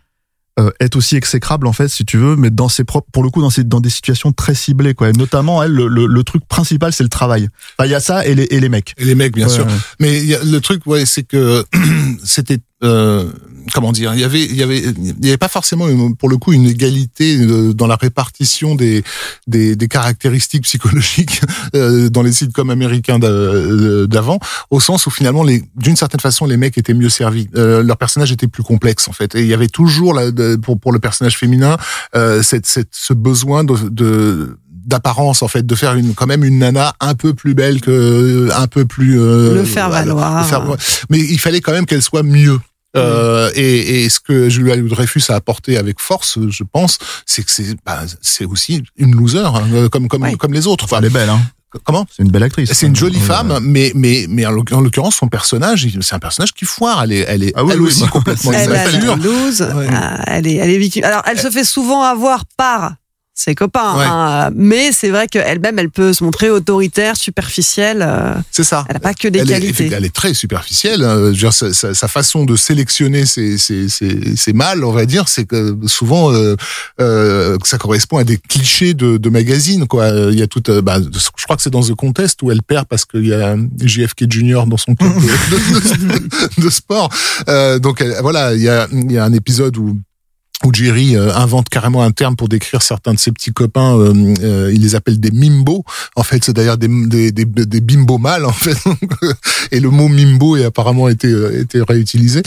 H: euh, est aussi exécrable en fait si tu veux mais dans ses propres pour le coup dans ces dans des situations très ciblées quoi et notamment elle le, le, le truc principal c'est le travail enfin il y a ça et les et les mecs
G: Et les mecs, bien
H: Ouais,
G: sûr.
H: ouais.
G: Mais y a, le truc, ouais, c'est que c'était euh, comment dire, il y avait, il y avait, il y avait pas forcément une- pour le coup une égalité dans la répartition des des, des caractéristiques psychologiques euh, dans les sitcoms américains euh, d'avant, au sens où finalement, les, d'une certaine façon, les mecs étaient mieux servis. Euh, leurs personnages étaient plus complexes en fait, et il y avait toujours pour pour le personnage féminin euh, cette, cette ce besoin de, de d'apparence en fait de faire une quand même une nana un peu plus belle que un peu plus euh,
F: Le faire valoir.
G: le faire- mais il fallait quand même qu'elle soit mieux euh, et, et ce que Julia Dreyfus a apporté avec force, je pense, c'est que c'est bah, c'est aussi une loser hein, comme comme
F: Ouais.
G: comme les autres. Enfin,
H: elle est belle hein
G: comment?
H: C'est une belle actrice
G: C'est une jolie
H: Ouais.
G: femme, mais mais mais en l'oc- en l'occurrence son personnage, c'est un personnage qui foire. Elle est elle est
H: Ah oui,
G: elle
H: oui,
G: aussi
H: bah,
G: complètement
F: Elle a
G: immature.
F: la loose,
G: Ouais.
F: euh, elle est, elle est victime. Alors, elle se fait souvent avoir par ses copains,
G: Ouais.
F: hein, mais c'est vrai qu'elle-même, elle peut se montrer autoritaire, superficielle. euh,
G: C'est ça.
F: elle n'a pas que des
G: elle est,
F: qualités.
G: elle est très superficielle. hein. Dire, sa, sa- sa façon de sélectionner ses, ses, ses, ses mâles, on va dire, c'est que souvent euh, euh, ça correspond à des clichés de, de magazines. Quoi. Il y a bah, je crois que c'est dans The Contest où elle perd parce qu'il y a JFK Junior dans son club de, de- de- de sport. Euh, donc elle- voilà, il y a, il y a un épisode où où Jerry euh, invente carrément un terme pour décrire certains de ses petits copains. euh, euh, il les appelle des mimbos. En fait, c'est d'ailleurs des, des, des, des bimbos mâles, en fait. et le mot mimbo est apparemment été, euh, été réutilisé.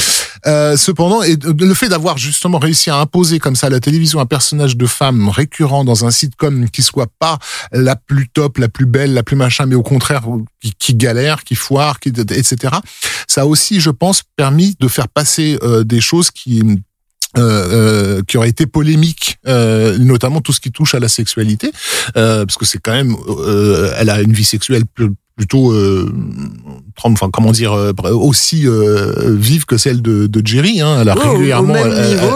G: Euh, cependant, et le fait d'avoir justement réussi à imposer comme ça à la télévision un personnage de femme récurrent dans un sitcom qui soit pas la plus top, la plus belle, la plus machin, mais au contraire qui, qui galère, qui foire, qui, etc. Ça a aussi, je pense, permis de faire passer euh, des choses qui euh, euh, qui aurait été polémique, euh, notamment tout ce qui touche à la sexualité, euh, parce que c'est quand même, euh, elle a une vie sexuelle plutôt, enfin comment dire, euh, aussi euh, vive que celle de, de Jerry. Hein. Elle a
F: Oh,
G: régulièrement,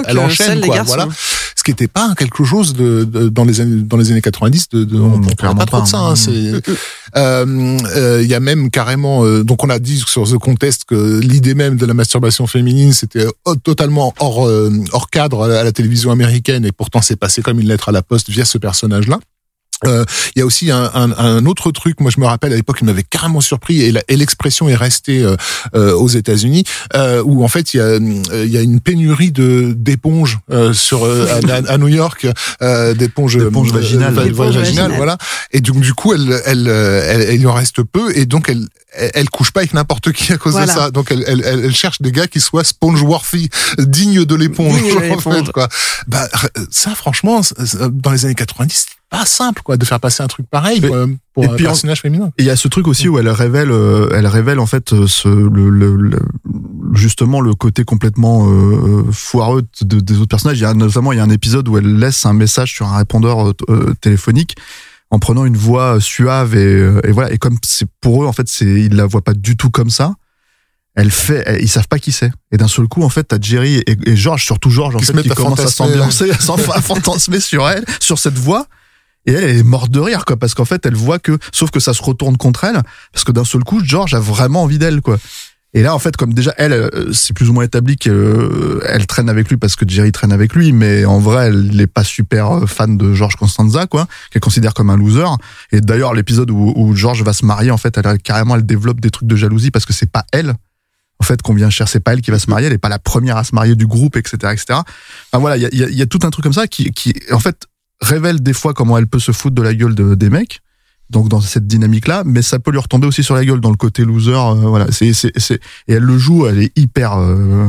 G: elle, enchaîne quoi. Voilà, ce qui n'était pas quelque chose de, de- dans les années dans les années 90. De, de,
H: Non,
G: on parle pas trop de ça.
H: hein.
G: hein, c'est euh, euh, il y a même carrément, euh, donc on a dit sur The Contest que l'idée même de la masturbation féminine c'était euh, totalement hors euh, hors cadre à la, à la télévision américaine et pourtant c'est passé comme une lettre à la poste via ce personnage-là. Euh, Il y a aussi un, un, un autre truc, moi je me rappelle à l'époque, il m'avait carrément surpris et la- et l'expression est restée euh, euh, aux États-Unis, euh, où en fait il y a, euh, il y a une pénurie de d'éponges euh, sur euh, à, à New York, euh, d'éponges
H: D'éponges
G: euh,
H: vaginales.
G: vaginales,
F: vaginales.
G: voilà. Et donc du coup, elle, elle, euh, elle, elle, il en reste peu et donc elle elle, couche pas avec n'importe qui à cause
F: Voilà.
G: de ça. Donc elle, elle, elle cherche des gars qui soient sponge-worthy, dignes de l'éponge en fait quoi. Bah ça franchement, dans les années 90, c'était pas simple quoi de faire passer un truc pareil quoi, pour
H: et
G: un
H: puis en-
G: personnage féminin.
H: Et il y a ce truc aussi où elle révèle, euh, elle révèle en fait euh, ce, le, le- le- justement le côté complètement euh, foireux de- des autres personnages. Il y a notamment il y a un épisode où elle laisse un message sur un répondeur euh, euh, téléphonique en prenant une voix suave et, euh, et voilà. Et comme c'est pour eux en fait, c'est ils la voient pas du tout comme ça. elle fait, elle- ils savent pas qui c'est. Et d'un seul coup, en fait, t'as Jerry et, et George, surtout George, en
G: Qui
H: fait, qui
G: à
H: commence à s'ambiancer, à s'en- à fantasmer sur elle, sur cette voix. Et elle, est morte de rire, quoi, parce qu'en fait, elle voit que, sauf que ça se retourne contre elle, parce que d'un seul coup, George a vraiment envie d'elle, quoi. Et là, en fait, comme déjà, elle, euh, c'est plus ou moins établi qu'elle traîne avec lui parce que Jerry traîne avec lui, mais en vrai, elle n'est pas super euh, fan de George Costanza, quoi, qu'elle considère comme un loser. Et d'ailleurs, l'épisode où, où George va se marier, en fait, elle carrément, elle développe des trucs de jalousie parce que c'est pas elle. En fait, qu'on vient chercher, c'est pas elle qui va se marier, elle est pas la première à se marier du groupe, etc., etc. Voilà, il y a, y a- y a tout un truc comme ça qui, qui, en fait, révèle des fois comment elle peut se foutre de la gueule de- des mecs. Donc dans cette dynamique-là, mais ça peut lui retomber aussi sur la gueule dans le côté loser. euh, voilà, c'est, c'est, et elle le joue, elle est hyper euh,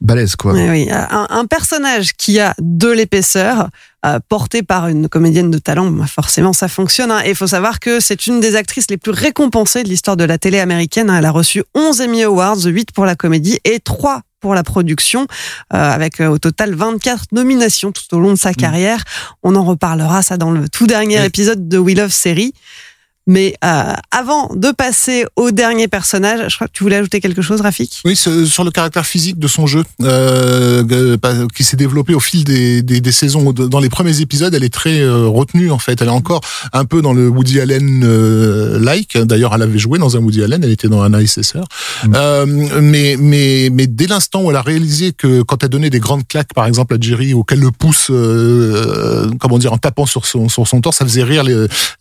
H: balèze, quoi.
F: Oui, oui. Un personnage qui a de l'épaisseur, euh, porté par une comédienne de talent, bah, forcément ça fonctionne. hein. Et il faut savoir que c'est une des actrices les plus récompensées de l'histoire de la télé américaine. hein. Elle a reçu 11 Emmy Awards, 8 pour la comédie et 3 pour la production, euh, avec euh, au total 24 nominations tout au long de sa carrière. On en reparlera ça dans le tout dernier
G: Oui.
F: épisode de We Love Série. Mais euh, avant de passer au dernier personnage, je crois que tu voulais ajouter quelque chose, Rafik?
G: Oui, sur le caractère physique de son jeu, euh, euh, qui s'est développé au fil des, des, des saisons. Dans les premiers épisodes, elle est très euh, retenue en fait. Elle est encore un peu dans le Woody Allen euh, like. D'ailleurs, elle avait joué dans un Woody Allen. Elle était dans un Ice. Euh, mais mais mais dès l'instant où elle a réalisé que quand elle donnait des grandes claques, par exemple à Jerry, ou qu'elle le pousse, euh, comment dire, en tapant sur son sur son torse, ça faisait rire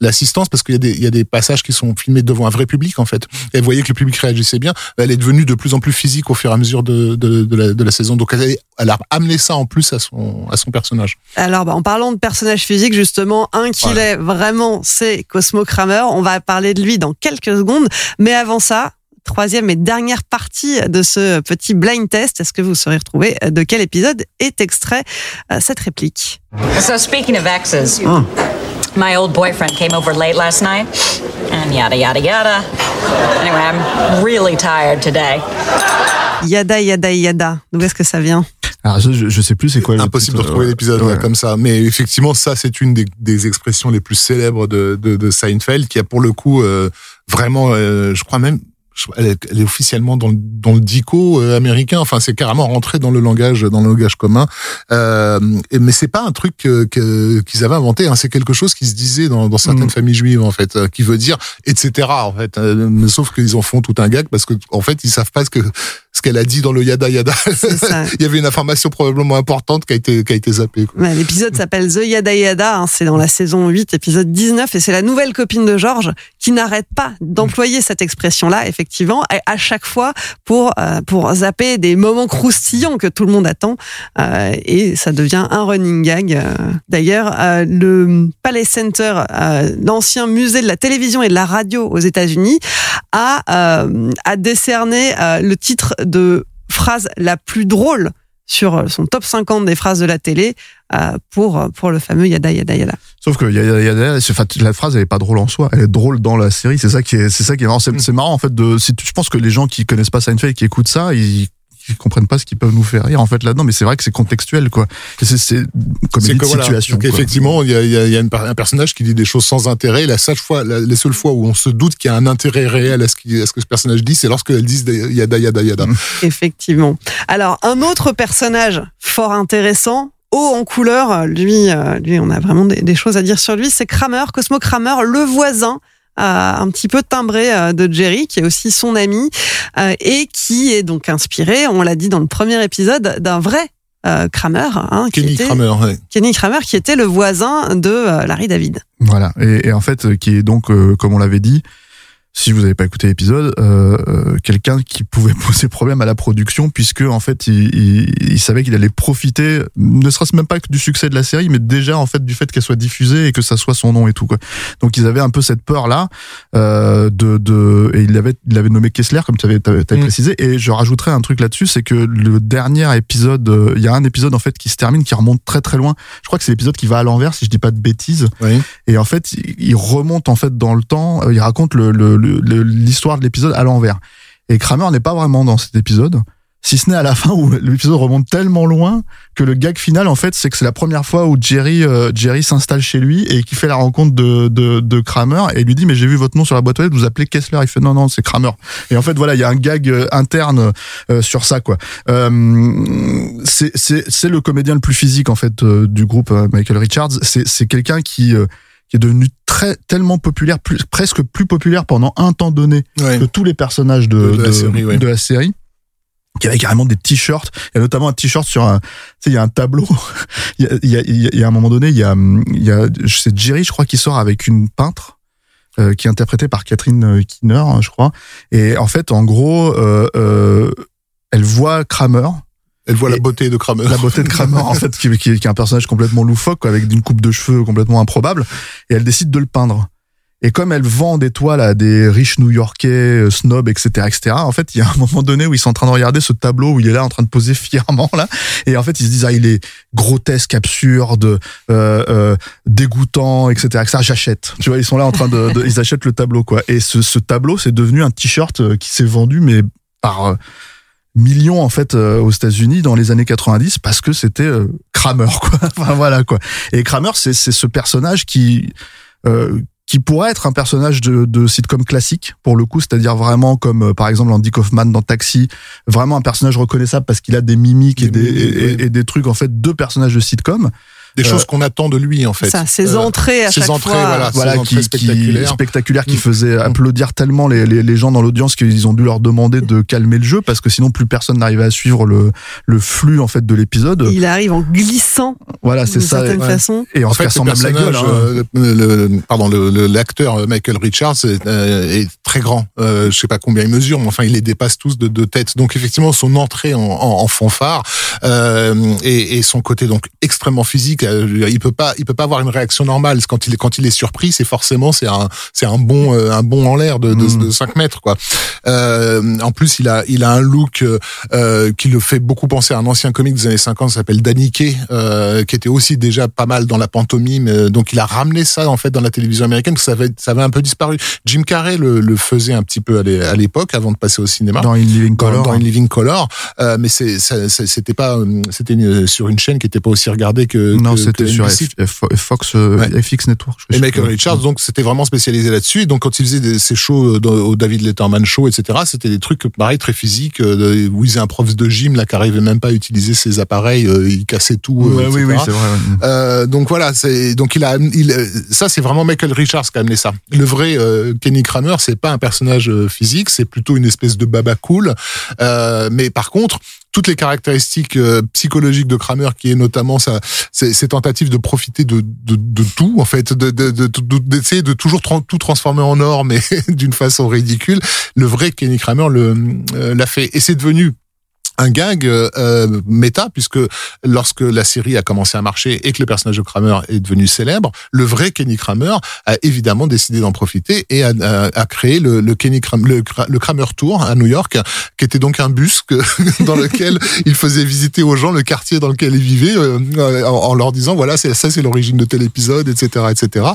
G: l'assistance parce qu'il y a des il y a des passages qui sont filmés devant un vrai public en fait. Et elle voyait que le public réagissait bien. Elle est devenue de plus en plus physique au fur et à mesure de de, de, la, de la saison. Donc elle, a amené ça en plus à son à son personnage.
F: Alors, bah, en parlant de personnages physiques, justement, un qui
G: Voilà.
F: l'est vraiment, c'est Cosmo Kramer. On va parler de lui dans quelques secondes. Mais avant ça, troisième et dernière partie de ce petit blind test. Est-ce que vous saurez retrouver de quel épisode est extrait euh, cette réplique?
L: So speaking of exes, my old boyfriend came over late last night, and yada yada yada. Anyway, I'm really tired today.
F: Yada, yada, yada. D'où est-ce que ça vient
H: Alors, je, je, je sais plus c'est quoi. le
G: Impossible de retrouver
H: euh,
G: l'épisode
H: ouais.
G: comme ça. Mais effectivement, ça, c'est une des, des expressions les plus célèbres de, de, de Seinfeld, qui a pour le coup euh, vraiment, euh, je crois même, elle est, elle est officiellement dans le, dans le dico euh, américain. Enfin, c'est carrément rentré dans le langage, dans le langage commun. Euh, et- mais c'est pas un truc que- que- qu'ils avaient inventé. Hein. C'est quelque chose qui se disait dans, dans certaines
H: Mm.
G: familles juives, en fait, euh, qui veut dire etc. En fait, Euh, mais sauf qu'ils en font tout un gag parce que en fait, ils savent pas ce que ce qu'elle a dit dans le yada yada.
F: Ça.
G: Il y avait une information probablement importante qui a été qui a été zappée. quoi.
F: Ouais, L'épisode s'appelle The Yada Yada, hein, c'est dans la saison 8, épisode 19, et c'est la nouvelle copine de George qui n'arrête pas d'employer cette expression-là, effectivement, à, à chaque fois pour, euh, pour zapper des moments croustillants que tout le monde attend, euh, et ça devient un running gag. euh. D'ailleurs, le Palais Center, l'ancien musée de la télévision et de la radio aux États-Unis, a, a décerné le titre de phrase la plus drôle sur son top 50 des phrases de la télé euh, pour, pour le fameux yada yada yada.
H: Sauf que yada, yada, la phrase elle est pas drôle en soi, elle est drôle dans la série. C'est ça qui est, c'est ça qui est marrant. C'est, c'est marrant en fait de. Si tu- je pense que les gens qui connaissent pas Seinfeld et qui écoutent ça, ils, ils comprennent pas ce qu'ils peuvent nous faire rire en fait là-dedans. Mais c'est vrai que c'est contextuel quoi. C'est, c'est une
G: voilà,
H: situation. quoi.
G: effectivement, il y a, il y a- il y a une per- un personnage qui dit des choses sans intérêt. La seule fois, la, les seules fois où on se doute qu'il y a un intérêt réel à ce, qui, à ce que ce personnage dit, c'est lorsqu'elle dit yada yada yada.
F: Effectivement. Alors, un autre personnage fort intéressant, haut en couleur, lui, euh, lui on a vraiment des, des choses à dire sur lui, c'est Kramer, Cosmo Kramer, le voisin. Euh, un petit peu timbré euh, de Jerry, qui est aussi son ami, euh, et qui est donc inspiré, on l'a dit dans le premier épisode, d'un vrai euh, Kramer, hein, qui
G: Kenny
F: était-
G: Kramer. ouais.
F: Kenny Kramer, qui était le voisin de Larry David.
H: Voilà. Et, et en fait, qui est donc, euh, comme on l'avait dit, si vous n'avez pas écouté l'épisode, euh, euh, quelqu'un qui pouvait poser problème à la production, puisque en fait, il, il, il savait qu'il allait profiter, ne serait-ce même pas que du succès de la série, mais déjà en fait du fait qu'elle soit diffusée et que ça soit son nom et tout quoi. Donc ils avaient un peu cette peur là euh, de, de et il avait il avait nommé Kessler comme tu avais, t'avais- t'avais
G: Mm.
H: précisé. Et je rajouterais un truc là-dessus, c'est que le dernier épisode, euh, il y a un épisode en fait qui se termine, qui remonte très très loin. Je crois que c'est l'épisode qui va à l'envers, si je dis pas de bêtises.
G: Oui.
H: Et en fait, il il remonte en fait dans le temps. euh, Il raconte le- le- l'histoire de l'épisode à l'envers. Et Kramer n'est pas vraiment dans cet épisode. Si ce n'est à la fin où l'épisode remonte tellement loin que le gag final, en fait, c'est que c'est la première fois où Jerry, euh, Jerry s'installe chez lui et qui fait la rencontre de, de, de Kramer et lui dit mais j'ai vu votre nom sur la boîte aux lettres, vous appelez Kessler. Il fait non non c'est Kramer. Et en fait voilà il y a un gag euh, interne euh, sur ça quoi. Euh, c'est le comédien le plus physique en fait euh, du groupe euh, Michael Richards. C'est c'est quelqu'un qui qui est devenu très tellement populaire, plus, presque plus populaire pendant un temps donné
G: Ouais.
H: que tous les personnages de,
G: De la série, ouais.
H: de la série qui avait carrément des t-shirts. Il y a notamment un t-shirt sur un, tu sais, il y a un tableau. il, y a, il, y a, il y a- il y a un moment donné, il y a, il y a, c'est Jerry, je crois, qui sort avec une peintre. euh, qui est interprétée par Catherine euh, Keener, hein, je crois. Et en fait, en gros, euh, euh, elle voit Kramer,
G: Elle voit la beauté de Kramer.
H: la beauté de Kramer en fait qui, qui, qui est un personnage complètement loufoque quoi, avec une coupe de cheveux complètement improbable et elle décide de le peindre. Et comme elle vend des toiles à des riches new-yorkais euh, snobs etc etc en fait il y a un moment donné où ils sont en train de regarder ce tableau où il est là en train de poser fièrement là et en fait ils se disent ah il est grotesque absurde euh, euh, dégoûtant etc etc j'achète. Tu vois ils sont là en train de, de- ils achètent le tableau quoi. Et ce, ce tableau c'est devenu un t-shirt euh, qui s'est vendu mais par euh, millions en fait euh, aux États-Unis dans les années 90 parce que c'était euh, Kramer quoi. enfin voilà quoi. Et Kramer c'est c'est ce personnage qui euh, qui pourrait être un personnage de, de sitcom classique pour le coup, c'est-à-dire vraiment comme euh, par exemple Andy Kaufman dans Taxi, vraiment un personnage reconnaissable parce qu'il a des mimiques et
G: Des mimiques,
H: et des trucs en fait de personnages de sitcom.
G: Des
H: Euh,
G: choses qu'on attend de lui, en fait.
F: Ça, ses
G: Euh,
F: entrées à
G: ses
F: chaque
G: entrées,
F: fois.
G: voilà,
H: voilà,
G: ses entrées
H: qui,
G: spectaculaires.
H: qui, spectaculaire, qui
G: Mm.
H: faisait applaudir tellement les, les, les gens dans l'audience qu'ils ont dû leur demander de calmer le jeu parce que sinon plus personne n'arrivait à suivre le, le flux en fait de l'épisode.
F: Il arrive en glissant
H: Voilà, c'est ça.
F: certaine
H: Ouais.
F: façon.
H: Et
G: En
H: se
G: fait,
H: même la gueule.
G: personnage,
H: hein.
G: euh, le, le- pardon, le- le- l'acteur Michael Richards est, euh, est très grand. Euh, je sais pas combien il mesure, mais enfin, il les dépasse tous de, de tête. Donc, effectivement, son entrée en, en, en fanfare euh, et, et son côté donc extrêmement physique, euh, il peut pas, il peut pas avoir une réaction normale. Quand il est, quand il est surpris, c'est forcément c'est un, c'est un bon, euh, un bon en l'air de, de, de 5 mètres, quoi. Euh, en plus, il a, il a un look euh, qui le fait beaucoup penser à un ancien comique des années 50 qui s'appelle Danny euh, qui était aussi déjà pas mal dans la pantomime. donc, il a ramené ça en fait dans la télévision américaine, parce que ça avait, ça avait un peu disparu. Jim Carrey le, le faisait un petit peu à l'é- à l'époque, avant de passer au cinéma.
H: dans In Living
G: Dans,
H: Color.
G: dans In Living Color, euh, mais c'était pas, c'était sur une chaîne qui était pas aussi regardée que.
H: non, c'était sur
G: NBC.
H: F- F- Fox, euh,
G: Ouais.
H: FX Network. je
G: Et Michael. Richards, donc c'était vraiment spécialisé là-dessus. Et donc quand il faisait des, ses shows euh, au David Letterman Show, etc., c'était des trucs pareil très physiques euh, où il faisait un prof de gym là qui arrivait même pas à utiliser ses appareils, il cassait tout.
H: Ouais, oui, oui, c'est vrai. ouais.
G: Euh, donc voilà, c'est donc il a, il, ça c'est vraiment Michael Richards qui a amené ça. Le vrai euh, Kenny Kramer, c'est pas un personnage physique, c'est plutôt une espèce de baba cool. Euh, mais par contre, toutes les caractéristiques euh, psychologiques de Kramer, qui est notamment sa, ses, tentatives de profiter de, tout, en fait, de, de, de, de- d'essayer de toujours tout transformer en or, mais d'une façon ridicule. Le vrai Kenny Kramer euh, l'a fait, et c'est devenu un gag euh, euh, méta puisque lorsque la série a commencé à marcher et que le personnage de Kramer est devenu célèbre, le vrai Kenny Kramer a évidemment décidé d'en profiter et a, créé le, Kenny Kramer, le, Kra- le Kramer Tour à New York, qui était donc un bus dans lequel il faisait visiter aux gens le quartier dans lequel ils vivaient euh, en, en leur disant voilà ça c'est l'origine de tel épisode etc etc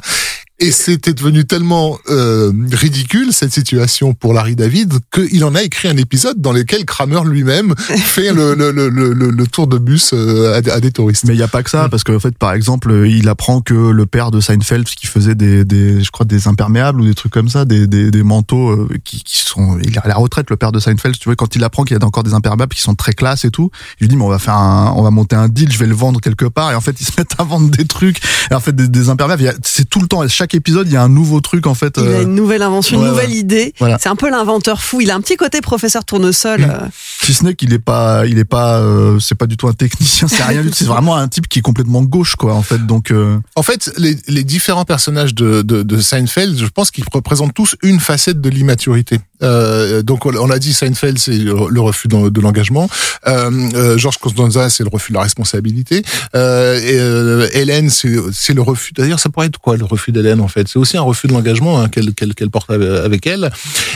G: et c'était devenu tellement euh, ridicule cette situation pour Larry David qu'il en a écrit un épisode dans lequel Kramer lui-même fait le, le, le, le, le tour de bus euh, à, à des touristes.
H: Mais il y a pas que ça, parce qu'en fait, par exemple, il apprend que le père de Seinfeld, qui faisait des, des je crois, des imperméables ou des trucs comme ça, des, des, des manteaux euh, qui, qui sont, il est à la retraite, le père de Seinfeld, tu vois, quand il apprend qu'il y a encore des imperméables qui sont très classe et tout, il lui dit, mais on va faire un, on va monter un deal, je vais le vendre quelque part, et en fait, ils se mettent à vendre des trucs, et en fait, des, des imperméables, il y a- c'est tout le temps, chaque épisode, il y a un nouveau truc, en fait.
F: Il a
H: euh,
F: une nouvelle invention,
H: ouais,
F: une nouvelle
H: ouais.
F: idée.
H: Voilà.
F: C'est un peu l'inventeur fou. Il a un petit côté professeur tournesol.
H: Mm.
F: euh,
H: Si ce n'est qu'il est pas, il est pas, euh, c'est pas du tout un technicien, c'est rien du tout. C'est vraiment un type qui est complètement gauche, quoi, en fait. Donc, euh,
G: En fait, les, les différents personnages de, de, de Seinfeld, je pense qu'ils représentent tous une facette de l'immaturité. Euh, donc, on on a dit Seinfeld, c'est le refus de, de l'engagement. Euh, euh, George Costanza, c'est le refus de la responsabilité. Euh, et, euh, Hélène, c'est le refus. D'ailleurs, ça pourrait être quoi le refus d'Hélène en fait? C'est aussi un refus de l'engagement hein, qu'elle qu'elle porte avec elle.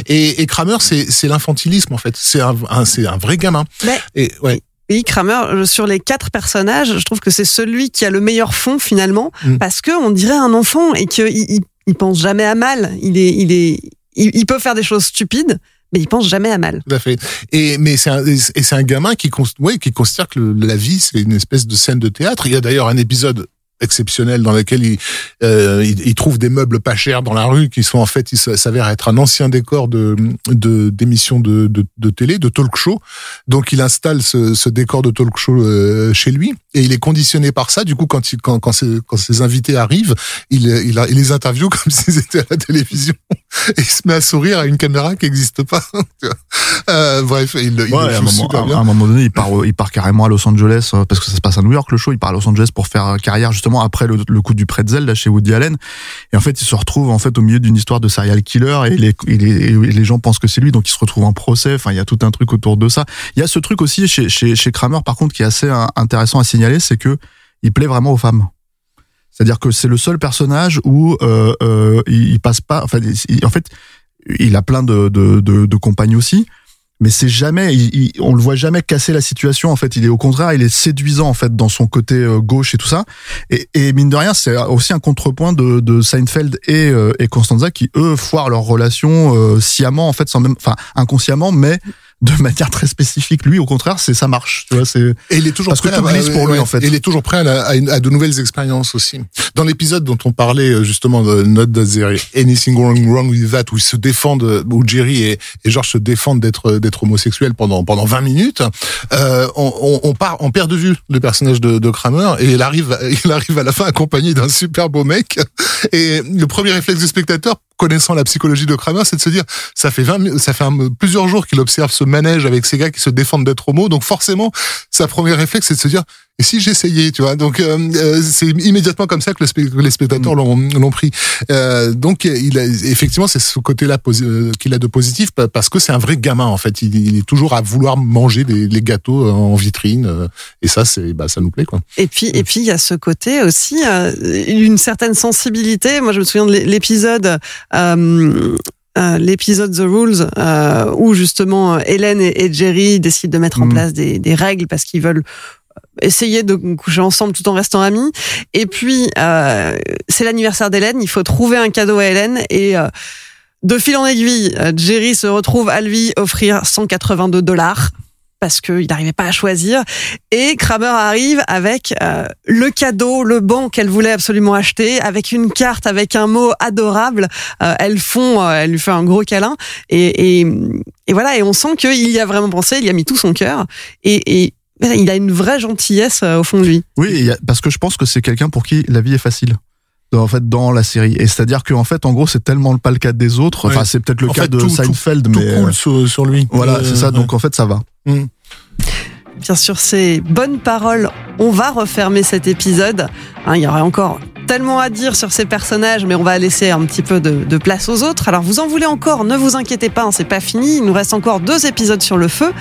G: Et, et Kramer, c'est l'infantilisme en fait. C'est un, un c'est un vrai gamin.
F: Mais-
G: Et ouais.
F: Oui, Kramer, euh, sur les quatre personnages, je trouve que c'est celui qui a le meilleur fond finalement,
G: Mm.
F: parce que on dirait un enfant et qu'il il, il pense jamais à mal. Il est, il est, il, il peut faire des choses stupides, mais il pense jamais à mal.
G: Tout à fait. Et mais c'est un, un gamin qui cons- ouais, qui considère que la vie c'est une espèce de scène de théâtre. Il y a d'ailleurs un épisode exceptionnel dans lequel il, euh, il, il trouve des meubles pas chers dans la rue qui sont en fait il s'avère être un ancien décor de de d'émissions de, de de télé de talk show donc il installe ce, ce décor de talk show euh, chez lui et il est conditionné par ça du coup quand il, quand quand ses, quand ses invités arrivent il il, a- il les interviewe comme s'ils étaient à la télévision et il se met à sourire à une caméra qui n'existe pas euh, bref il, il
H: Ouais,
G: le
H: à, un
G: joue
H: moment,
G: super bien
H: à un moment donné, il part, il part carrément à Los Angeles euh, parce que ça se passe à New York le show. Il part à Los Angeles pour faire euh, carrière justement après le, le coup du pretzel là chez Woody Allen. Et en fait, il se retrouve en fait au milieu d'une histoire de serial killer et les, et les, et les gens pensent que c'est lui, donc il se retrouve en procès. Enfin, il y a tout un truc autour de ça. Il y a ce truc aussi chez chez, chez Kramer par contre qui est assez euh, intéressant à signaler, c'est que il plaît vraiment aux femmes. C'est-à-dire que c'est le seul personnage où euh, euh, il, passe pas. Enfin, il- en fait, il a plein de, de, de, de compagnes aussi, mais c'est jamais. il- on le voit jamais casser la situation. En fait, il est au contraire, il est séduisant en fait dans son côté euh, gauche et tout ça. Et, et mine de rien, c'est aussi un contrepoint de, de Seinfeld et, euh, et Constanza qui eux foirent leur relation euh, sciemment en fait, sans même, enfin inconsciemment, mais de manière très spécifique. Lui, au contraire, c'est ça marche. Tu vois, c'est
G: Et il est toujours
H: parce que
G: prêt
H: tout
G: à,
H: glisse pour lui
G: ouais,
H: en fait.
G: et il est toujours prêt à, la- à une- à de nouvelles expériences aussi. Dans l'épisode dont on parlait euh, justement de Not That There is Anything Wrong, wrong with That, où ils se défendent, euh, où Jerry et, et George se défendent d'être d'être homosexuels pendant pendant 20 minutes, euh, on, on, on part, on perd de vue le personnage de, de Kramer et il arrive, il arrive à la fin accompagné d'un super beau mec. Et le premier réflexe du spectateur, connaissant la psychologie de Kramer, c'est de se dire, ça fait 20, mi- ça fait plusieurs jours qu'il observe ce manège avec ces gars qui se défendent d'être homo, donc forcément, sa première réflexe, c'est de se dire, et si j'essayais, tu vois Donc euh, euh, c'est immédiatement comme ça que, le les spectateurs l'ont l'ont pris. Euh, donc il a, effectivement, c'est ce côté-là euh, qu'il a de positif pa- parce que c'est un vrai gamin en fait. Il, il est toujours à vouloir manger les gâteaux euh, en vitrine et ça, c'est bah ça nous plaît quoi.
F: Et puis, et puis il y a ce côté aussi, euh, une certaine sensibilité. Moi, je me souviens de l'é- l'épisode. euh, l'épisode The Rules euh, où justement Hélène et, et Jerry décident de mettre en
H: Mhm.
F: place des, des règles parce qu'ils veulent essayer de coucher ensemble tout en restant amis. Et puis euh, c'est l'anniversaire d'Hélène, il faut trouver un cadeau à Hélène et euh, de fil en aiguille, euh, Jerry se retrouve à lui offrir 182 dollars parce qu'il n'arrivait pas à choisir. Et Kramer arrive avec euh, le cadeau, le banc qu'elle voulait absolument acheter, avec une carte, avec un mot adorable. Euh, elles font, euh, elle lui fait un gros câlin. Et, et, et voilà, et on sent qu'il y a vraiment pensé, il y a mis tout son cœur. Et, et il a une vraie gentillesse euh, au fond de lui.
H: Oui, parce que je pense que c'est quelqu'un pour qui la vie est facile. En fait, dans la série. Et c'est-à-dire qu'en fait, en gros, c'est tellement pas le cas des autres. Enfin, c'est peut-être le
G: En
H: cas
G: fait,
H: de
G: tout- tout-
H: Seinfeld,
G: Tout
H: mais.
G: coule
H: euh,
G: sur, sur lui.
H: Voilà,
G: Euh,
H: c'est ça. Donc, en fait, ça va.
G: Mm.
F: Bien sûr, ces bonnes paroles, on va refermer cet épisode. Hein, il y aurait encore tellement à dire sur ces personnages, mais on va laisser un petit peu de, de place aux autres. Alors, vous en voulez encore Ne vous inquiétez pas, hein, c'est pas fini. Il nous reste encore deux épisodes sur le feu.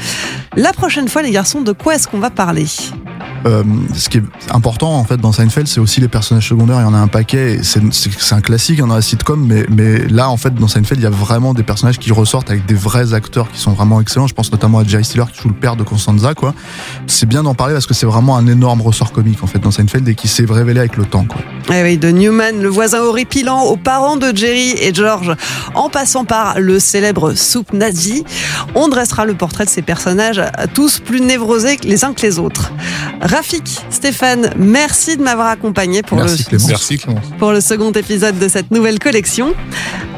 F: La prochaine fois, les garçons, de quoi est-ce qu'on va parler
H: Euh, ce qui est important en fait dans Seinfeld, c'est aussi les personnages secondaires. Il y en a un paquet. et C'est un classique hein, dans la sitcom, mais mais là en fait dans Seinfeld, il y a vraiment des personnages qui ressortent avec des vrais acteurs qui sont vraiment excellents. Je pense notamment à Jerry Stiller qui joue le père de Constanza. Quoi. C'est bien d'en parler parce que c'est vraiment un énorme ressort comique en fait dans Seinfeld et qui s'est révélé avec le temps. Quoi.
F: Eh oui, de Newman, le voisin horripilant, aux parents de Jerry et George, en passant par le célèbre soupe nazi, on dressera le portrait de ces personnages, tous plus névrosés les uns que les autres. Rafik, Stéphane, merci de m'avoir accompagné pour
H: Merci
F: le
H: Clémence.
G: Merci Clémence.
F: pour le second épisode de cette nouvelle collection.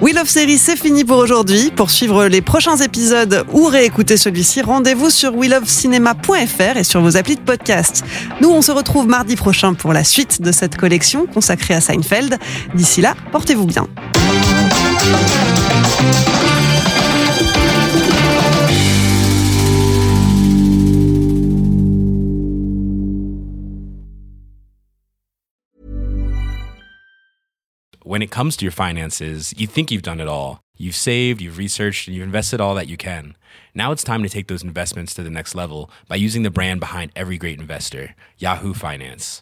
F: We Love Series, c'est fini pour aujourd'hui. Pour suivre les prochains épisodes ou réécouter celui-ci, rendez-vous sur welovecinema.fr et sur vos applis de podcast. Nous, on se retrouve mardi prochain pour la suite de cette collection consacrée à Seinfeld. D'ici là, portez-vous bien.
A: When it comes to your finances, you think you've done it all. You've saved, you've researched, and you've invested all that you can. Now it's time to take those investments to the next level by using the brand behind every great investor, Yahoo Finance.